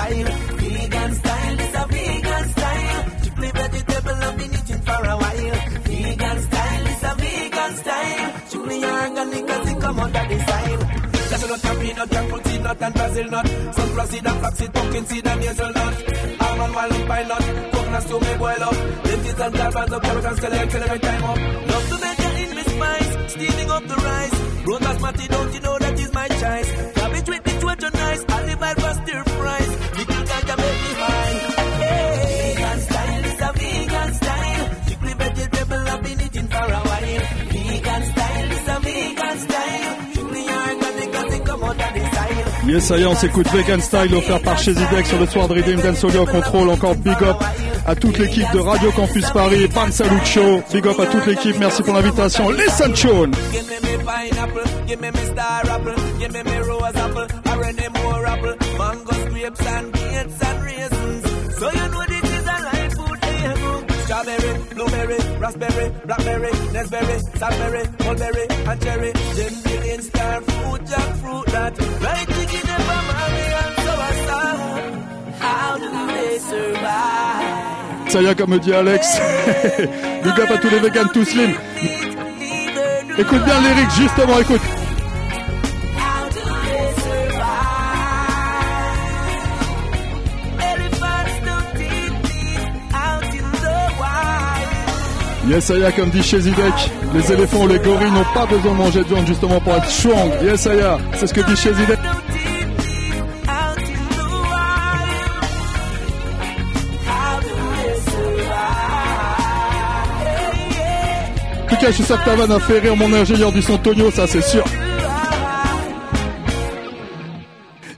style. Vegan style is a vegan style. Strictly vegetable, I've been eating for a while. Vegan style is a vegan style. Strictly organic, cause it come of the style. Lot of peanut, jackfruit, seed nut, and Brazil nut. Sunflower seed and flaxseed, pumpkin seed and hazelnut. Almond, walnut, pine nut. Coconut stew, me boil up. Lentils and clams, the carrot and scallion, till every time up. Love to make it in me spice, steaming up the rice. Roast basmati, don't you know that is my choice? Cabbage with the tomato nice, olive oil stir Yes, ça y est, on s'écoute Vegan Style offert par chez Zidek sur le soir de Redeem Dan Solio au contrôle. Encore big up à toute l'équipe de Radio Campus Paris, Pan Salut. Big up à toute l'équipe, merci pour l'invitation. Listen tune. Give Strawberry, blueberry, raspberry, blackberry, raspberry, saltberry, mulberry, and cherry. Them billion star fruit, jackfruit that right chicken and family and sour How do they survive? Ça y est, comme dit Alex. big up à tous les vegans, tous slim. Écoute bien le justement, écoute. Yes, est, comme dit chez Zidek, les éléphants ou les gorilles n'ont pas besoin de manger de viande justement pour être strong. Yes, est, c'est ce que dit chez Zidek. En tout cas, je suis que ta vanne a fait rire mon ingénieur du son Tonio, ça c'est sûr.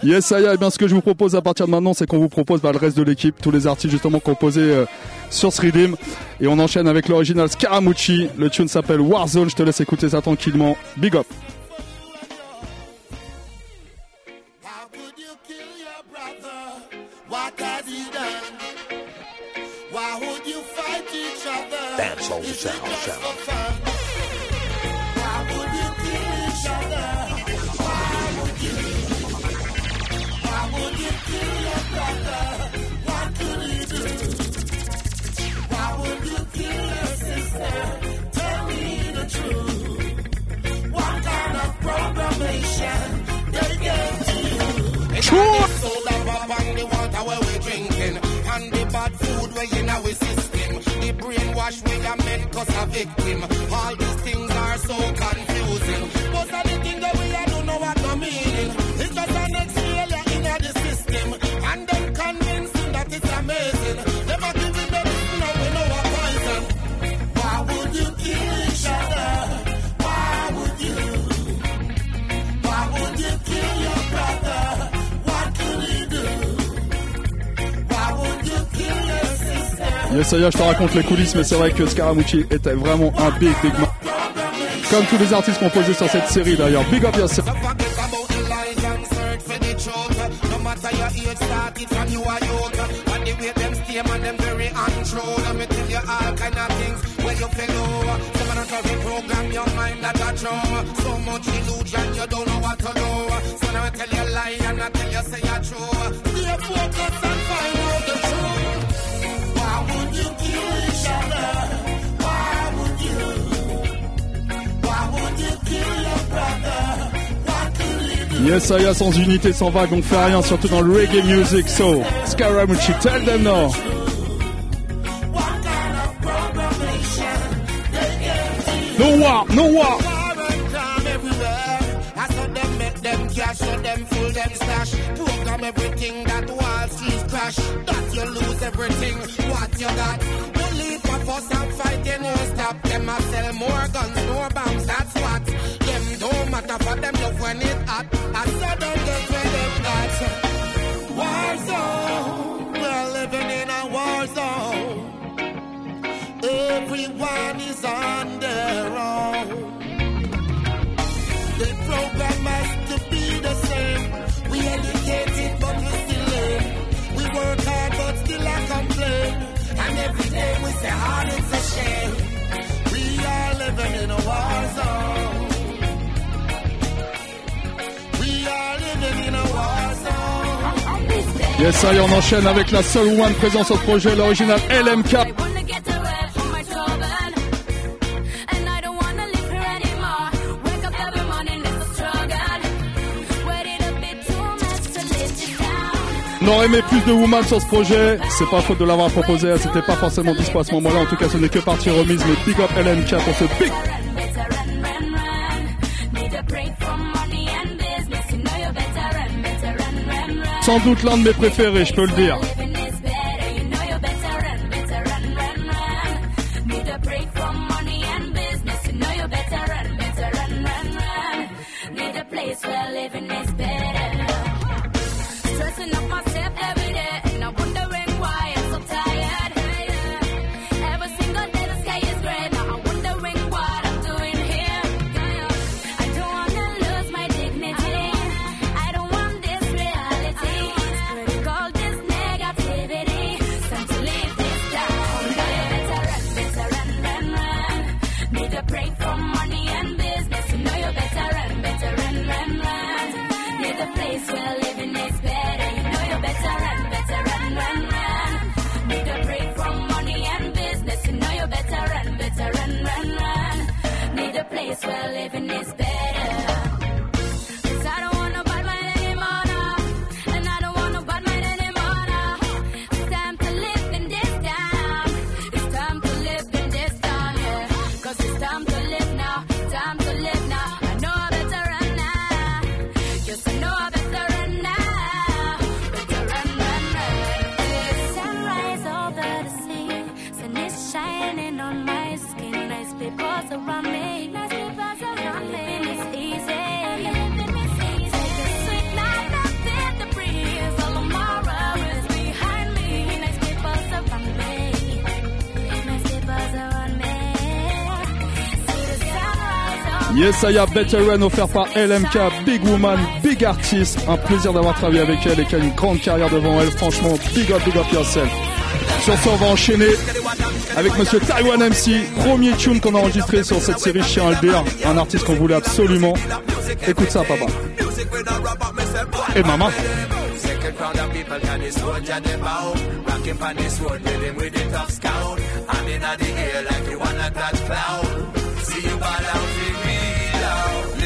Yes, ça y est, eh bien ce que je vous propose à partir de maintenant, c'est qu'on vous propose bah, le reste de l'équipe, tous les artistes justement composés euh, sur ce Redeem. Et on enchaîne avec l'original Scaramucci. Le tune s'appelle Warzone, je te laisse écouter ça tranquillement. Big up. Dance all the sound. Sure. Soda pop and the water where we drinking And the bad food where in our system The brainwash we are meant cause a victim All these things are so confusing Most of the things that we are do know what no meaning It's just an in the system And convincing that it's amazing Yes, ça y est, je te raconte les coulisses, mais c'est vrai que Scaramucci était vraiment un big, big man. Comme tous les artistes composés sur cette série d'ailleurs. Big up yourself. Yes, ça y est, sans unité, sans vague, on fait rien, surtout dans le reggae music. So, Scaramucci, tell them no. No war, no war. Program everything that Crash. That you lose everything. What you got? No leap of us and fighting won't stop. Them a sell more guns, more bombs. That's what. Them don't matter for them love when it hot. I saw them get where them got. War zone. We're living in a war zone. Everyone is on their own. Complain. And every day we say, hard it's a shame. We are living in a war zone. We are living in a war zone. Yes, ça y on enchaîne avec la seule one présente sur ce projet, l'original LMK. On aurait aimé plus de woman sur ce projet, c'est pas faute de l'avoir proposé, elle c'était pas forcément dispo à ce moment-là, en tout cas ce n'est que partie remise, mais big up LMK pour ce big. Sans doute l'un de mes préférés, je peux le dire. Better Run offert par LMK, Big Woman, Big Artist. Un plaisir d'avoir travaillé avec elle et qui a une grande carrière devant elle. Franchement, big up, big up yourself. Sur ce, on va enchaîner avec Monsieur Taiwan MC. Premier tune qu'on a enregistré sur cette série, le dire. Un artiste qu'on voulait absolument. Écoute ça, papa. Et maman.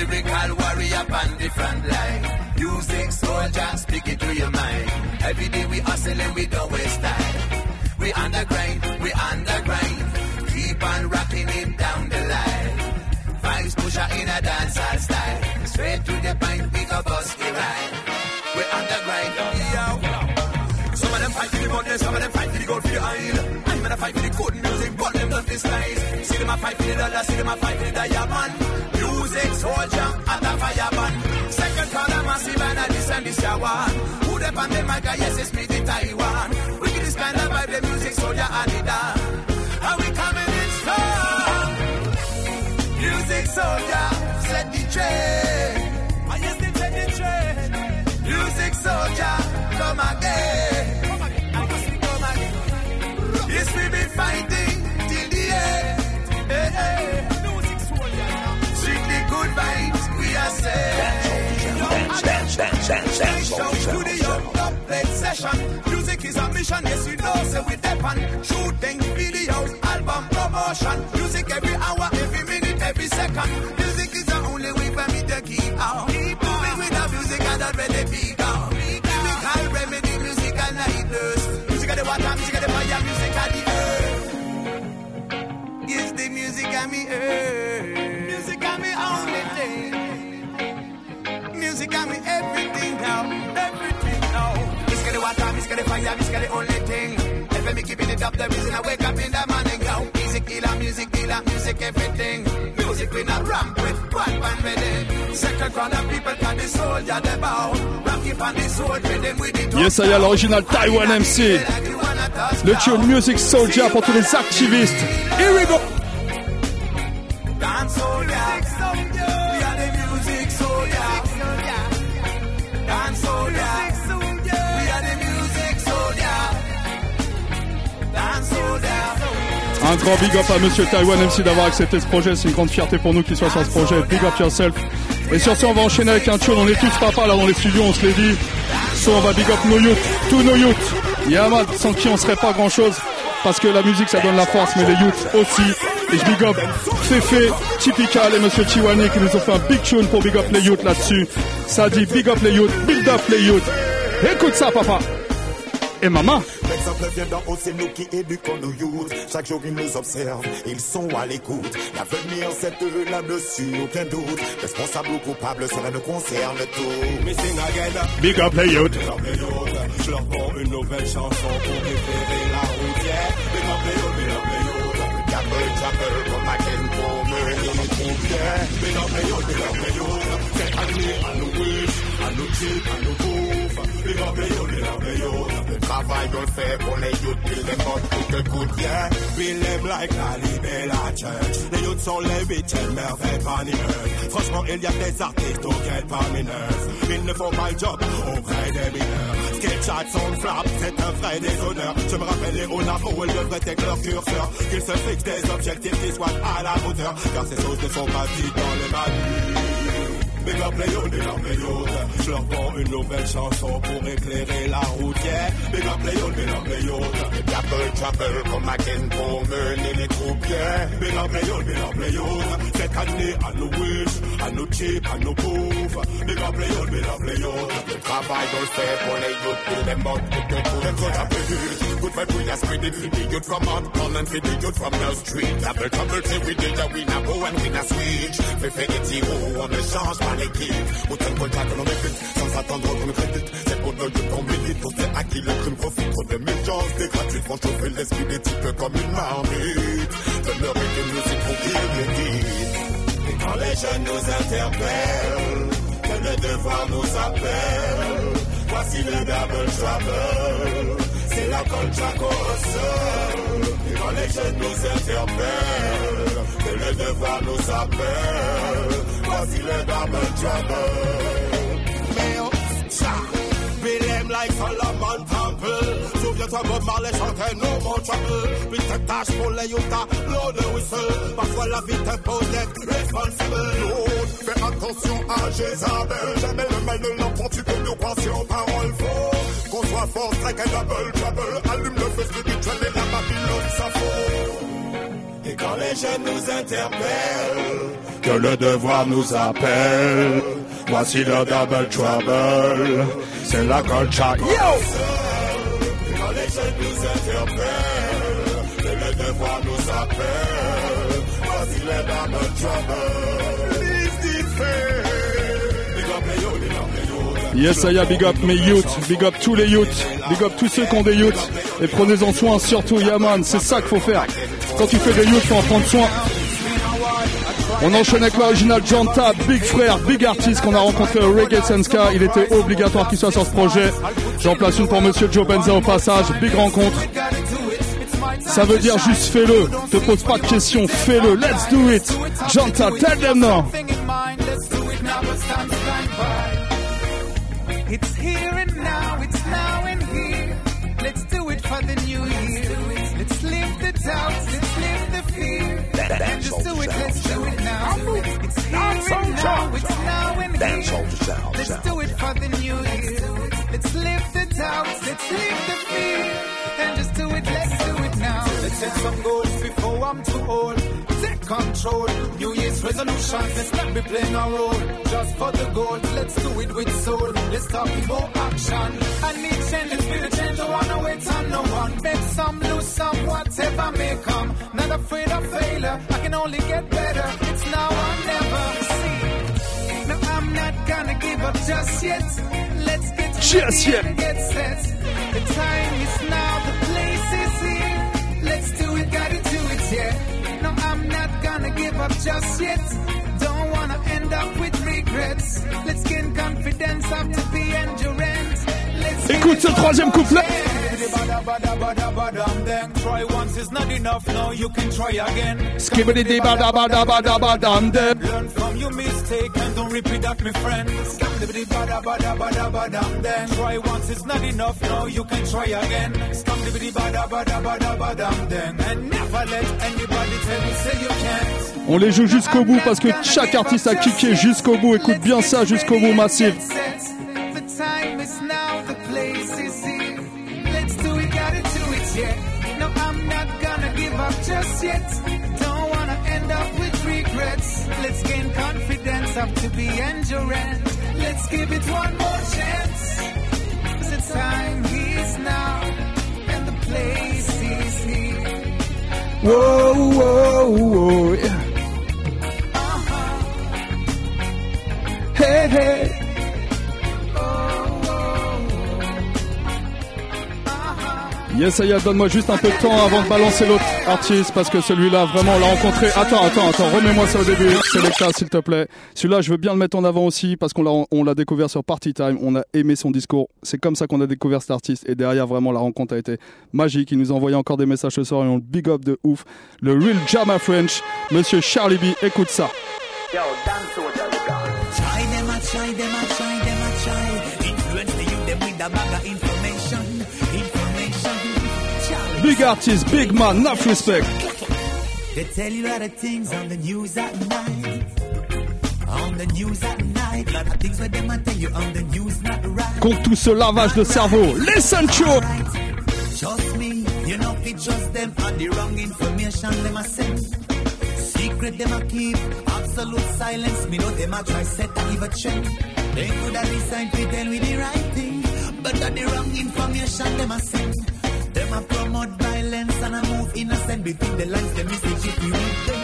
Lyrical warrior on the front line Music soldier, speak it to your mind Every day we hustling, we don't waste time We on we on Keep on rocking it down the line Vibes pusher in a dancehall style Straight to the point, we go bust the ride we on the grind, yo. Some of them fight for the money, some of them fight for the gold for the oil. I'm gonna fight for the good music, but them this nice. See them a fight for the dollar, see them a fight for the diamond. Music soldier and a fireman. Second a massive and a this and this ya one. Who them on the mic, ah, yes, it's me, the Taiwan. We get the this kind of vibe, the music soldier and it. And we coming in strong. Music soldier, set the train. I yes, they set the train. Music soldier, come again. Come again. Yes, we be fighting Dance, dance, dance, dance, Show to the young upgrade session. Music is a mission, yes, we know, so we depend. Shooting videos, album promotion. Music every hour, every minute, every second. Music is the only way for me to keep out. Keep moving with the music and already be gone. Musical remedy, musical night nurse. Music of the water, music of the fire, music of the earth. Yes, the music of me earth. Music got me everything now, everything now. Miss the water, miss the fire, miss get the only thing. If me keeping it up, the reason I wake up in the morning now. Music killer, music killer, music everything. Music we not ramp with, one band ready. Second crowd of people can the soldier they bow. Rock keep on the sword rhythm with it. Yes, ça y est, l'original Taiwan MC. Le tune Music Soldier pour tous les activistes. Here we go. Dance soldier, Dance soldier, we are the music soldier. Dance soldier. Un grand big up à Monsieur Taiwan MC d'avoir accepté ce projet. C'est une grande fierté pour nous qu'il soit sur ce projet. Big up yourself. Et sur ce, on va enchaîner avec un tune. On est tous papas là dans les studios, on se l'est dit. So, on va big up nos youth, tous nos youth. Yamad, sans qui on serait pas grand chose. Parce que la musique, ça donne la force, mais les youth aussi. Et je big up Fefe, Typical et Monsieur Chiwane qui nous ont fait un big tune pour big up les youth là-dessus. Ça dit big up les youth, build up les youth. Écoute ça, papa. Et maman. L'exemple vient d'en haut, c'est nous qui éduquons nos youths. Chaque jour, ils nous observent, ils sont à l'écoute. L'avenir, c'est eux là-dessus, aucun doute. Responsable ou coupable, cela nous concerne tous. Missing again. Big up les youth. Je leur une nouvelle chanson pour éclairer la route. Yeah. Big up les youth, big up les chopper, chopper, come back nous chill, à nous bouffe. Big up les youth, big up les youth. Le travail qu'on fait pour les youths, ils les montrent tout que yeah. Feel them like la Libella Church. Les youths sont les huitièmes merveilles parmi eux. Franchement, il y a des artistes auxquels parmi neuf. Ils ne font pas le job auprès des mineurs. Sketchat son flap, c'est un vrai déshonneur. Je me rappelle les hauts où ils devraient être leur curseur. Qu'ils se fixent des objectifs qui soient à la hauteur. Car ces choses ne sont pas dites dans les manuels. Big up les big up les. Je leur vends une nouvelle chanson pour éclairer la route. Big up les big up les. Chapel, chapel, comme à quel pour mener les troupes, yeah. Big up les big up les. Cette année, à nous wish, à nous cheap, à nous bouffe. Big up les big up les. Le travail qu'on fait pour les youths, ils les tout que good. Them good up the youth. Good vibe, we spreading for the from and for the youth from the street. Chapel, chapel, say we did a win a go and win a switch. Fait fait des on ne change l'équipe. Autant de contact que l'on mérite, sans attendre qu'on nous crédite. C'est pour nos youths qu'on milite, pour ceux à qui le crime profite. Trop de méchants, des gratuits font chauffer l'esprit des types comme une marmite. De leur de musique pour qu'ils méditent. Et quand les jeunes nous interpellent, que le devoir nous appelle, voici le double trouble. C'est la colcha seul. Et quand les jeunes nous interpellent, que le devoir nous appelle, le double trouble. Bill them like Solomon Temple. Souviens-toi, Bob Marley chantait No More Trouble. Puis cette tâche pour les Utah, l'eau de whistle. Parfois la vie t'impose d'être responsible. L'autre, fais attention à Jézabel. Jamais le mal ne l'emporte, tu peux nous sur parole faux. Qu'on soit fort, strike et double trouble. Allume le feu spirituel et la Babylone s'affole. Et quand les jeunes nous interpellent, Que le devoir nous appelle. Voici le double trouble. C'est la colcha. Yo! Et quand les jeunes nous interpellent, que le devoir nous appelle, voici le double trouble. Yes, est, big up mes youths, big up tous les youths, big up tous ceux qui ont des youths. Et prenez-en soin, surtout Yaman, c'est ça qu'il faut faire. Quand tu fais des youths, faut en prendre soin. On enchaîne avec l'original Janta, Big Frère, Big Artist qu'on a rencontré au Reggae Senska. Il était obligatoire qu'il soit sur ce projet. J'en place une pour Monsieur Joe Benza au passage. Big rencontre. Ça veut dire juste fais-le. Te pose pas de questions, fais-le. Let's do it. Janta, tell them now. It's here and now, it's now and here. Let's do it for the new year. Let's live the doubts, let's live the fear. And just do it, let's do it now. It's here and now, it's now and here. Let's do it for the new year. Let's live the doubts, let's live the fear. And just do it, let's do it now. Let's set some goals before I'm too old. Take control. New Year's resolutions. Let's not be playing a role just for the goal. Let's do it with soul. Let's talk about action. I need change, let's be the change. I wanna wait on no one. Bet some, lose some, whatever may come. Not afraid of failure. I can only get better. It's now or never. See, no, I'm not gonna give up just yet. Let's get Just yet. get set. The time is now. The place is here. Yeah. No, I'm not gonna give up just yet. Don't wanna end up with regrets. Let's gain confidence, have to be endurance. Écoute ce troisième couplet. Skibbity dee ba da ba da ba da ba dum dem. Learn from your mistake and don't repeat that, my friend. Skibbity ba da ba da ba da ba dum then. Try once is not enough, now you can try again. Skibbity ba da ba da ba da ba dum then. And never let anybody tell you say you can't. On les joue jusqu'au bout parce que chaque artiste a kické jusqu'au bout. Écoute bien ça jusqu'au bout, massif. Time is now, yet. Don't wanna end up with regrets. Let's gain confidence, have to be endurance. Let's give it one more chance. 'Cause the time is now, and the place is here. Wow, wow, wow. Hey, hey. Yes, Aya, donne-moi juste un peu de temps avant de balancer l'autre artiste parce que celui-là, vraiment, on l'a rencontré. Attends, attends, attends, remets-moi ça au début, Selecta, s'il te plaît. Celui-là, je veux bien le mettre en avant aussi parce qu'on l'a, on l'a découvert sur Party Time. On a aimé son discours. C'est comme ça qu'on a découvert cet artiste. Et derrière, vraiment, la rencontre a été magique. Il nous a envoyé encore des messages ce soir et on le big up de ouf. Le Real Jama French, monsieur Charlie B, écoute ça. Them, Big artist, big man, enough respect. They tell you a lot of things on the news at night. On the news at night. Lot of things where them tell you on the news not right. Contre tout ce lavage de cerveau, listen to Trust me, you know if trust them on the wrong information them a send. Secret them a keep, absolute silence. Me know them a try set give a trend. They could have decided to tell me the right thing, but the wrong information them a send. A promote violence and a move innocent between the lines. The message if you read them.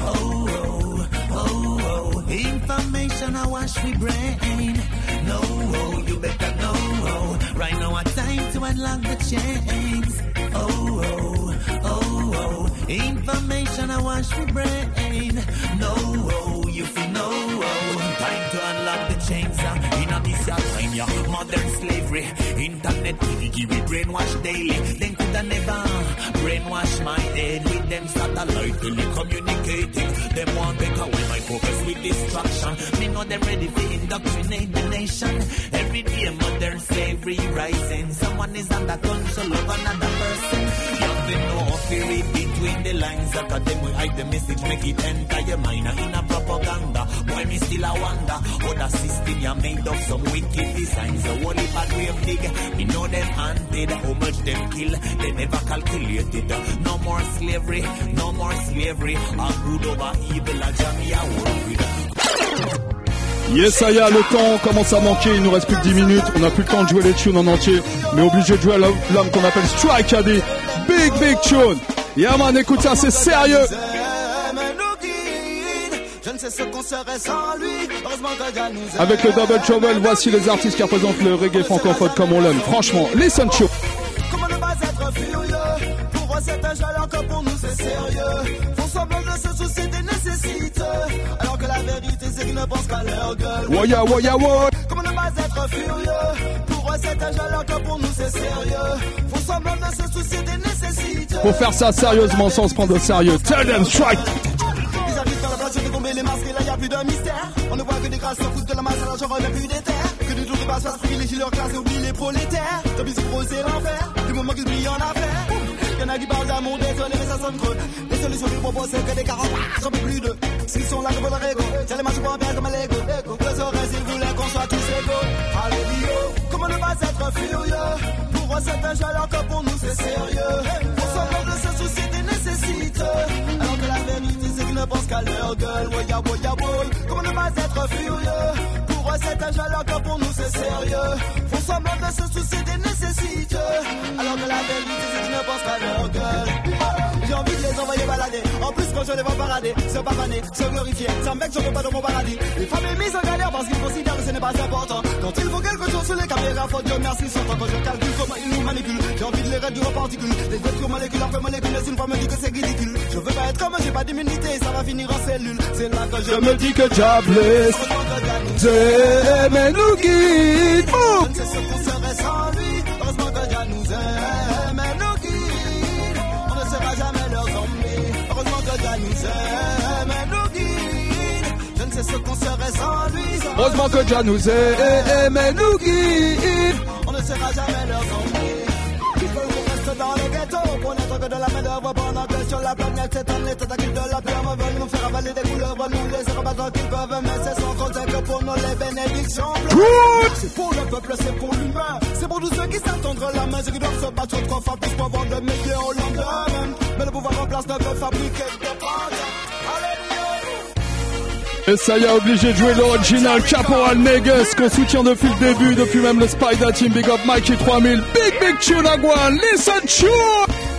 Oh, oh, oh, oh. Information I wash we brain. No, oh, you better know. Oh. Right now, a time to unlock the chains. Oh, oh, oh, oh. Information I wash we brain. No, oh, you feel no. Oh. Time to unlock the chains. Uh. In a this time, yeah. Modern slavery. Internet, TV, we brainwash daily. Then could I never brainwash my head with them satellite telecommunicating. Them want take away my focus with distraction. Me know them ready to indoctrinate the nation. Every day modern slavery rising. Someone is under control of another person. You have to know if you read between the lines. Of them hide the message, make it enter your mind. In a propaganda, boy me still a Yes, Aya, le temps commence à manquer. Il nous reste plus que 10 minutes. On n'a plus le temps de jouer les tunes en entier. Mais obligé de jouer l'homme qu'on appelle Strike Addy. Big, big tune. Yeah, man, écoute ça, c'est sérieux. Je ne sais ce qu'on serait sans lui. Heureusement que Dieu nous aime. Avec le Double Trouble, voici les artistes qui représentent le reggae francophone comme on l'aime. Franchement, listen to. Comment ne pas être furieux? Pour cet âge alors que pour nous c'est sérieux Font semblant de se soucier des nécessités Alors que la vérité c'est qu'ils ne pensent qu'à leur gueule Waya, waya, waya. Comment ne pas être furieux? Pour eux cet âge alors que pour nous c'est sérieux Font semblant de se soucier des nécessités Faut faire ça sérieusement sans se prendre au sérieux. Tell them strike. Ils arrivent dans la place, j'ai tombé les masques et là y a plus de mystère. On ne voit que des grâces, se foutent de la masse, alors j'en même plus des terres. Que des tours de basse, privilégient leur classe et oublient les prolétaires. Pis, c'est gros, c'est l'enfer. Du moment qu'ils brillent en affaires. Y'en a qui parlent d'amour, désolé, mais ça sonne creux. Les solutions qu'ils proposent, c'est que des carottes. J'en peux plus d'eux. S'ils sont là, pour leur ego. J'ai les marches pour un père comme un Lego. Le saurais s'ils voulaient qu'on soit tous égaux. Alléluia. Comment ne pas être furieux? Pour eux, c'est un que pour nous, c'est sérieux. Pour semblant de se soucier des nécessités. Ne pensent qu'à leur gueule. Woya, woya, woy. Comment ne pas être furieux? Pour eux, c'est un alors que pour nous, c'est sérieux. Font semblant de se soucier des nécessités. Alors que la vérité, c'est qu'ils ne pensent qu'à leur gueule. J'ai envie de les envoyer balader. En plus, quand je les vois parader, se pavaner, se glorifier, ça me bec, je veux pas dans mon paradis. Les femmes est mise en galère parce qu'ils considèrent que ce n'est pas important. Quand il faut quelque chose sur les caméras, faut Dieu merci, sont quand je calcule comment ils nous manipulent. J'ai envie de les réduire en particules. Les voitures molécules après molécules, et une fois me dit que c'est ridicule. Je veux pas être comme j'ai pas d'immunité, ça va finir en cellule. C'est là que je, Je me dis que Diablesse, mais nous guide. Je ne sais ce qu'on serait sans lui. Heureusement que Dieu nous aime et nous guide. On ne sera jamais leur zombie. Heureusement que Dieu nous aime et nous guide. Je ne sais ce qu'on serait sans lui. Heureusement que Jah nous aime et nous guide. On ne sera jamais leur zombie. Ils veulent qu'on reste dans le ghetto pour n'être que de la main d'œuvre pendant sur la planète c'est un état d'accueil de la peur. Veulent nous faire avaler des couleurs, nous laisser rebattre qu'ils peuvent, mais c'est sans compter que pour nous les bénédictions. C'est pour le peuple, c'est pour l'humain. C'est pour tous ceux qui s'attendent la main, ceux qui doivent se battre trois fois plus pour avoir le meilleur au lendemain. Mais le pouvoir en place ne peut fabriquer des. Et ça y est, obligé de jouer l'original Caporal Negus qu'on soutient depuis le début, depuis même le Spider Team Big Up Mikey 3000. Big Big Tune listen tune!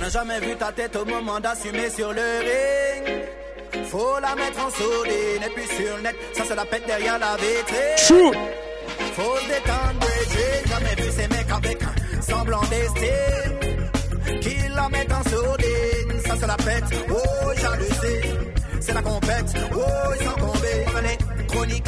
On n'a jamais vu ta tête au moment d'assumer sur le ring. Faut la mettre en sourdine et puis sur le net, ça se la pète derrière la vitrine. Shoot! Faut se détendre, j'ai jamais vu ces mecs avec un semblant d'estime. Qui la mettent en sourdine, ça se la pète, oh jalousie. C'est la compète, oh ils sont tombés. On les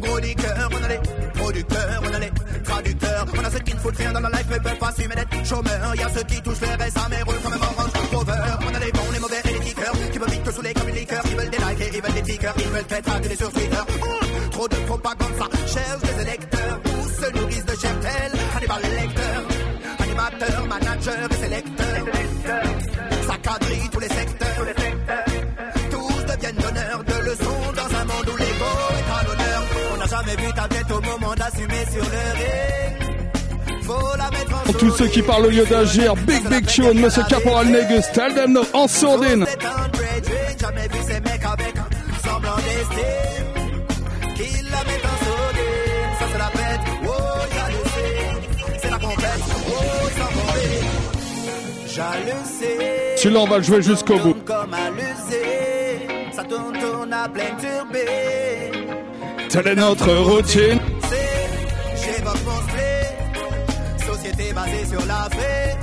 chroniqueurs, on a les les producteurs, on a les traducteurs. On a ceux qui ne foutent rien dans la life mais peuvent pas assumer d'être chômeurs. Y a ceux qui touchent les RSA mais roulent quand même en range rover. On a les bons, les mauvais et les kickers qui veulent vite te saouler comme une liqueur. Ils veulent des likes et ils veulent des tickers, ils veulent être adulés sur Twitter. Oh, trop de propagande, ça cherche des électeurs. Tous se nourrissent de cheptel, animal lecteur, animateur, manager et sélecteur. Ça quadrille tous les secteurs. Jamais vu ta tête au moment d'assumer sur le ring. Faut la mettre en Pour tous ceux qui parlent au lieu d'agir, Big Big Tune, Monsieur Caporal Negus, tell them no, en sourdine. Jamais vu ces mecs avec un semblant d'estime. Qui la mettent en sourdine, ça se la pète. Oh, jalousie, c'est la compète. Oh, ils sont tombés. Jalousie. Celui-là, on va le jouer jusqu'au bout. Comme à l'usée, ça tourne, tourne à pleine turbée. Telle est notre routine. C'est chez votre split. Société basée sur la vraie.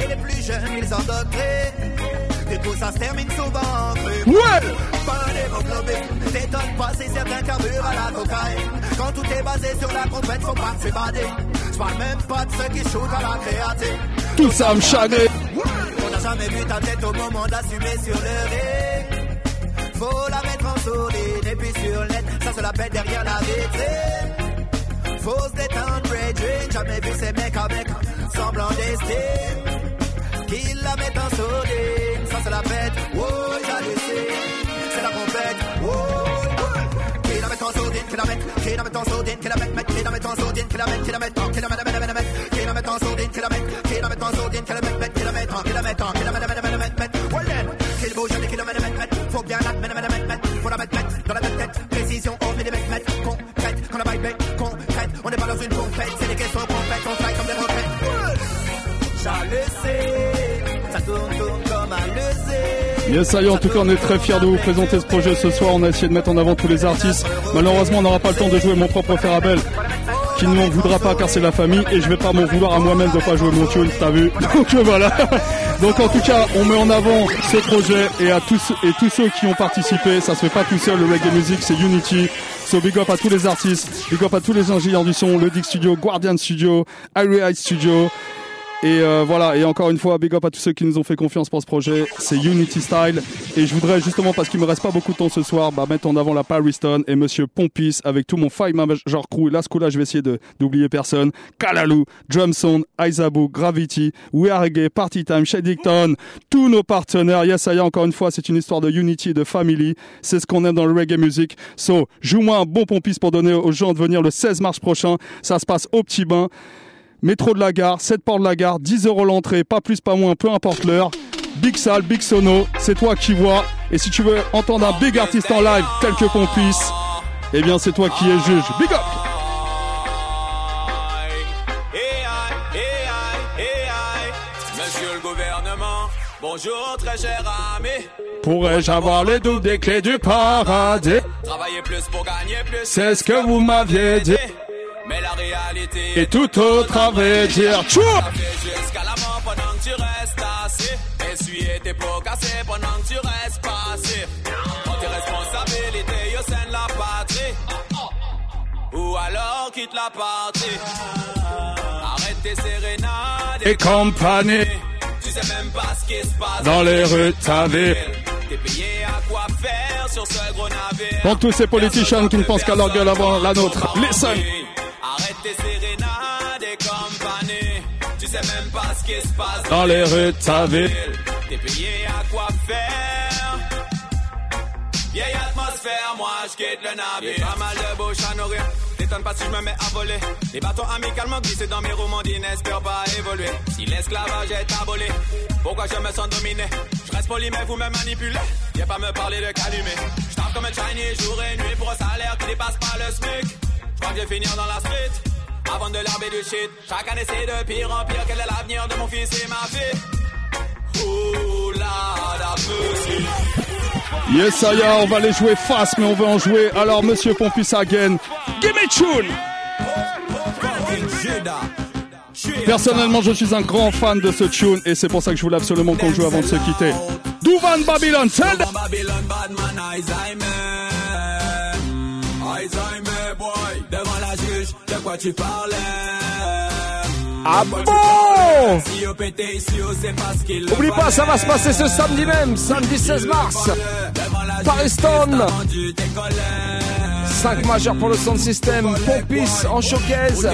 Et les plus jeunes, ils endoctrinent. Du coup, ça se termine souvent en cru. Ouais! Pas. T'étonnes pas si certains carburent à la cocaïne. Quand tout est basé sur la compète, faut pas s'évader. Je parle même pas de ceux qui shootent à la créatine. Tout ça me chagrine. On n'a jamais vu ta tête au moment d'assumer sur le ring. Faut la mettre en sourdine et puis sur net, ça se la pète derrière la vitrine. Faut se détendre. Jamais vu ces mecs avec semblant d'estime. Qui la mettent en sourdine, ça se la pète. Oh, jalousie, c'est la compète. Oh, oh. Mettent en qui la mettent en mettent, qui la mettent en qui la mettent en, mettent, mettent, qui la mettent en qui la mettent en mettent, qui la mettent en, mettent en, qui la mettent, mettent, faut bien la mettre, mettre, mettre, mettre, faut la mettre, mettre, dans la tête, tête, précision au millimètre, mettre, concrète, quand la vibe est concrète, on n'est pas dans une compète, c'est des questions complètes, on travaille comme des roquettes. Jalousie, ça tourne, tourne comme un leusé. Yes, ça y est, en tout cas, on est très fiers de vous présenter ce projet ce soir. On a essayé de mettre en avant tous les artistes. Malheureusement, on n'aura pas le temps de jouer mon propre Ferrabel, qui ne m'en voudra pas car c'est la famille, et je vais pas m'en vouloir à moi-même de pas jouer mon tune, t'as vu Donc voilà. Donc en tout cas, on met en avant ce projet et à tous et tous ceux qui ont participé. Ça se fait pas tout seul. Le reggae music, c'est Unity. So big up à tous les artistes, big up à tous les ingénieurs du son, le Dick Studio, Guardian Studio, High Studio. Et euh, voilà, et encore une fois, big up à tous ceux qui nous ont fait confiance pour ce projet. C'est Unity Style. Et je voudrais justement, parce qu'il me reste pas beaucoup de temps ce soir, bah, mettre en avant la Pariston et Monsieur Pompis avec tout mon Five Major Crew. Là, ce coup-là, je vais essayer d'oublier personne. Kalalu, Drumsound, Aizabu, Gravity, We Are Reggae, Party Time, Shadington, tous nos partenaires. Yes, ça y encore une fois, c'est une histoire de unity de family. C'est ce qu'on aime dans le reggae music. So, joue-moi un bon Pompis pour donner aux gens de venir le 16 mars prochain. Ça se passe au Petit Bain. Métro de la gare, 7 ports de la gare, 10 euros l'entrée, pas plus, pas moins, peu importe l'heure. Big salle, big sono, c'est toi qui vois. Et si tu veux entendre un big artiste en live tel que Pompis, eh bien c'est toi qui es juge. Big up Monsieur le gouvernement, bonjour très cher ami. Pourrais-je avoir les doubles des clés du paradis? Travailler plus pour gagner plus. C'est ce que vous m'aviez dit. Et tout autre avait dire Tchou Ça fait jusqu'à la mort pendant que tu restes assis. Essuyer tes pots cassés pendant que tu restes. Prends tes responsabilités au sein de la patrie. Ou alors quitte la partie. Arrête tes sérénades Et compagnie Tu sais même pas ce qui se passe dans les rues de ta ville. T'es payé à quoi faire sur ce gros navire. Pour tous ces politiciens qui ne pensent qu'à leur gueule avant la nôtre, listen sais même pas ce qui se passe Dans les rues de ta ville. T'es payé à quoi faire? Vieille atmosphère, moi je quitte le navire. Pas mal de bouche à nourrir. T'étonnes pas si je me mets à voler. Les bâtons amicalement glissés dans mes romandis n'espèrent pas évoluer. Si l'esclavage est aboli, pourquoi je me sens dominé? Je reste poli mais vous me manipulez. Viens pas me parler de calumet. Je comme un Chinese jour et nuit pour un salaire qui dépasse pas le SMIC. Je crois que je vais finir dans la street. Avant de l'herbe et du shit. Chaque année c'est de pire en pire. Quel est l'avenir de mon fils et ma fille? Oh la la musique. Yes, ça y est, on va les jouer fast, mais on veut en jouer. Alors, monsieur Pompis again, give me tune Personnellement, je suis un grand fan de ce tune et c'est pour ça que je voulais absolument qu'on le joue avant de se quitter. Douvan Babylon, tell quoi tu? Ah bon qu'il Oublie pas, ça va se passer ce samedi même, samedi 16 mars. Pariston. 5 majeurs pour le sound system, Pompis en showcase.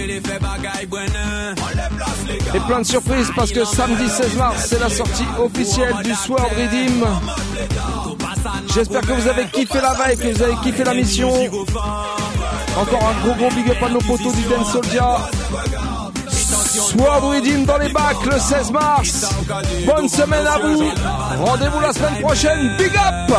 Et plein de surprises parce que samedi 16 mars, c'est la sortie officielle du Sword Redeem. J'espère que vous avez kiffé la vibe, que vous avez kiffé la mission. Encore un gros gros big up à nos potos du Dance Soldier. Sword Redeem dans les bacs le 16 mars. Bonne semaine à vous. Rendez-vous la semaine prochaine. Big up?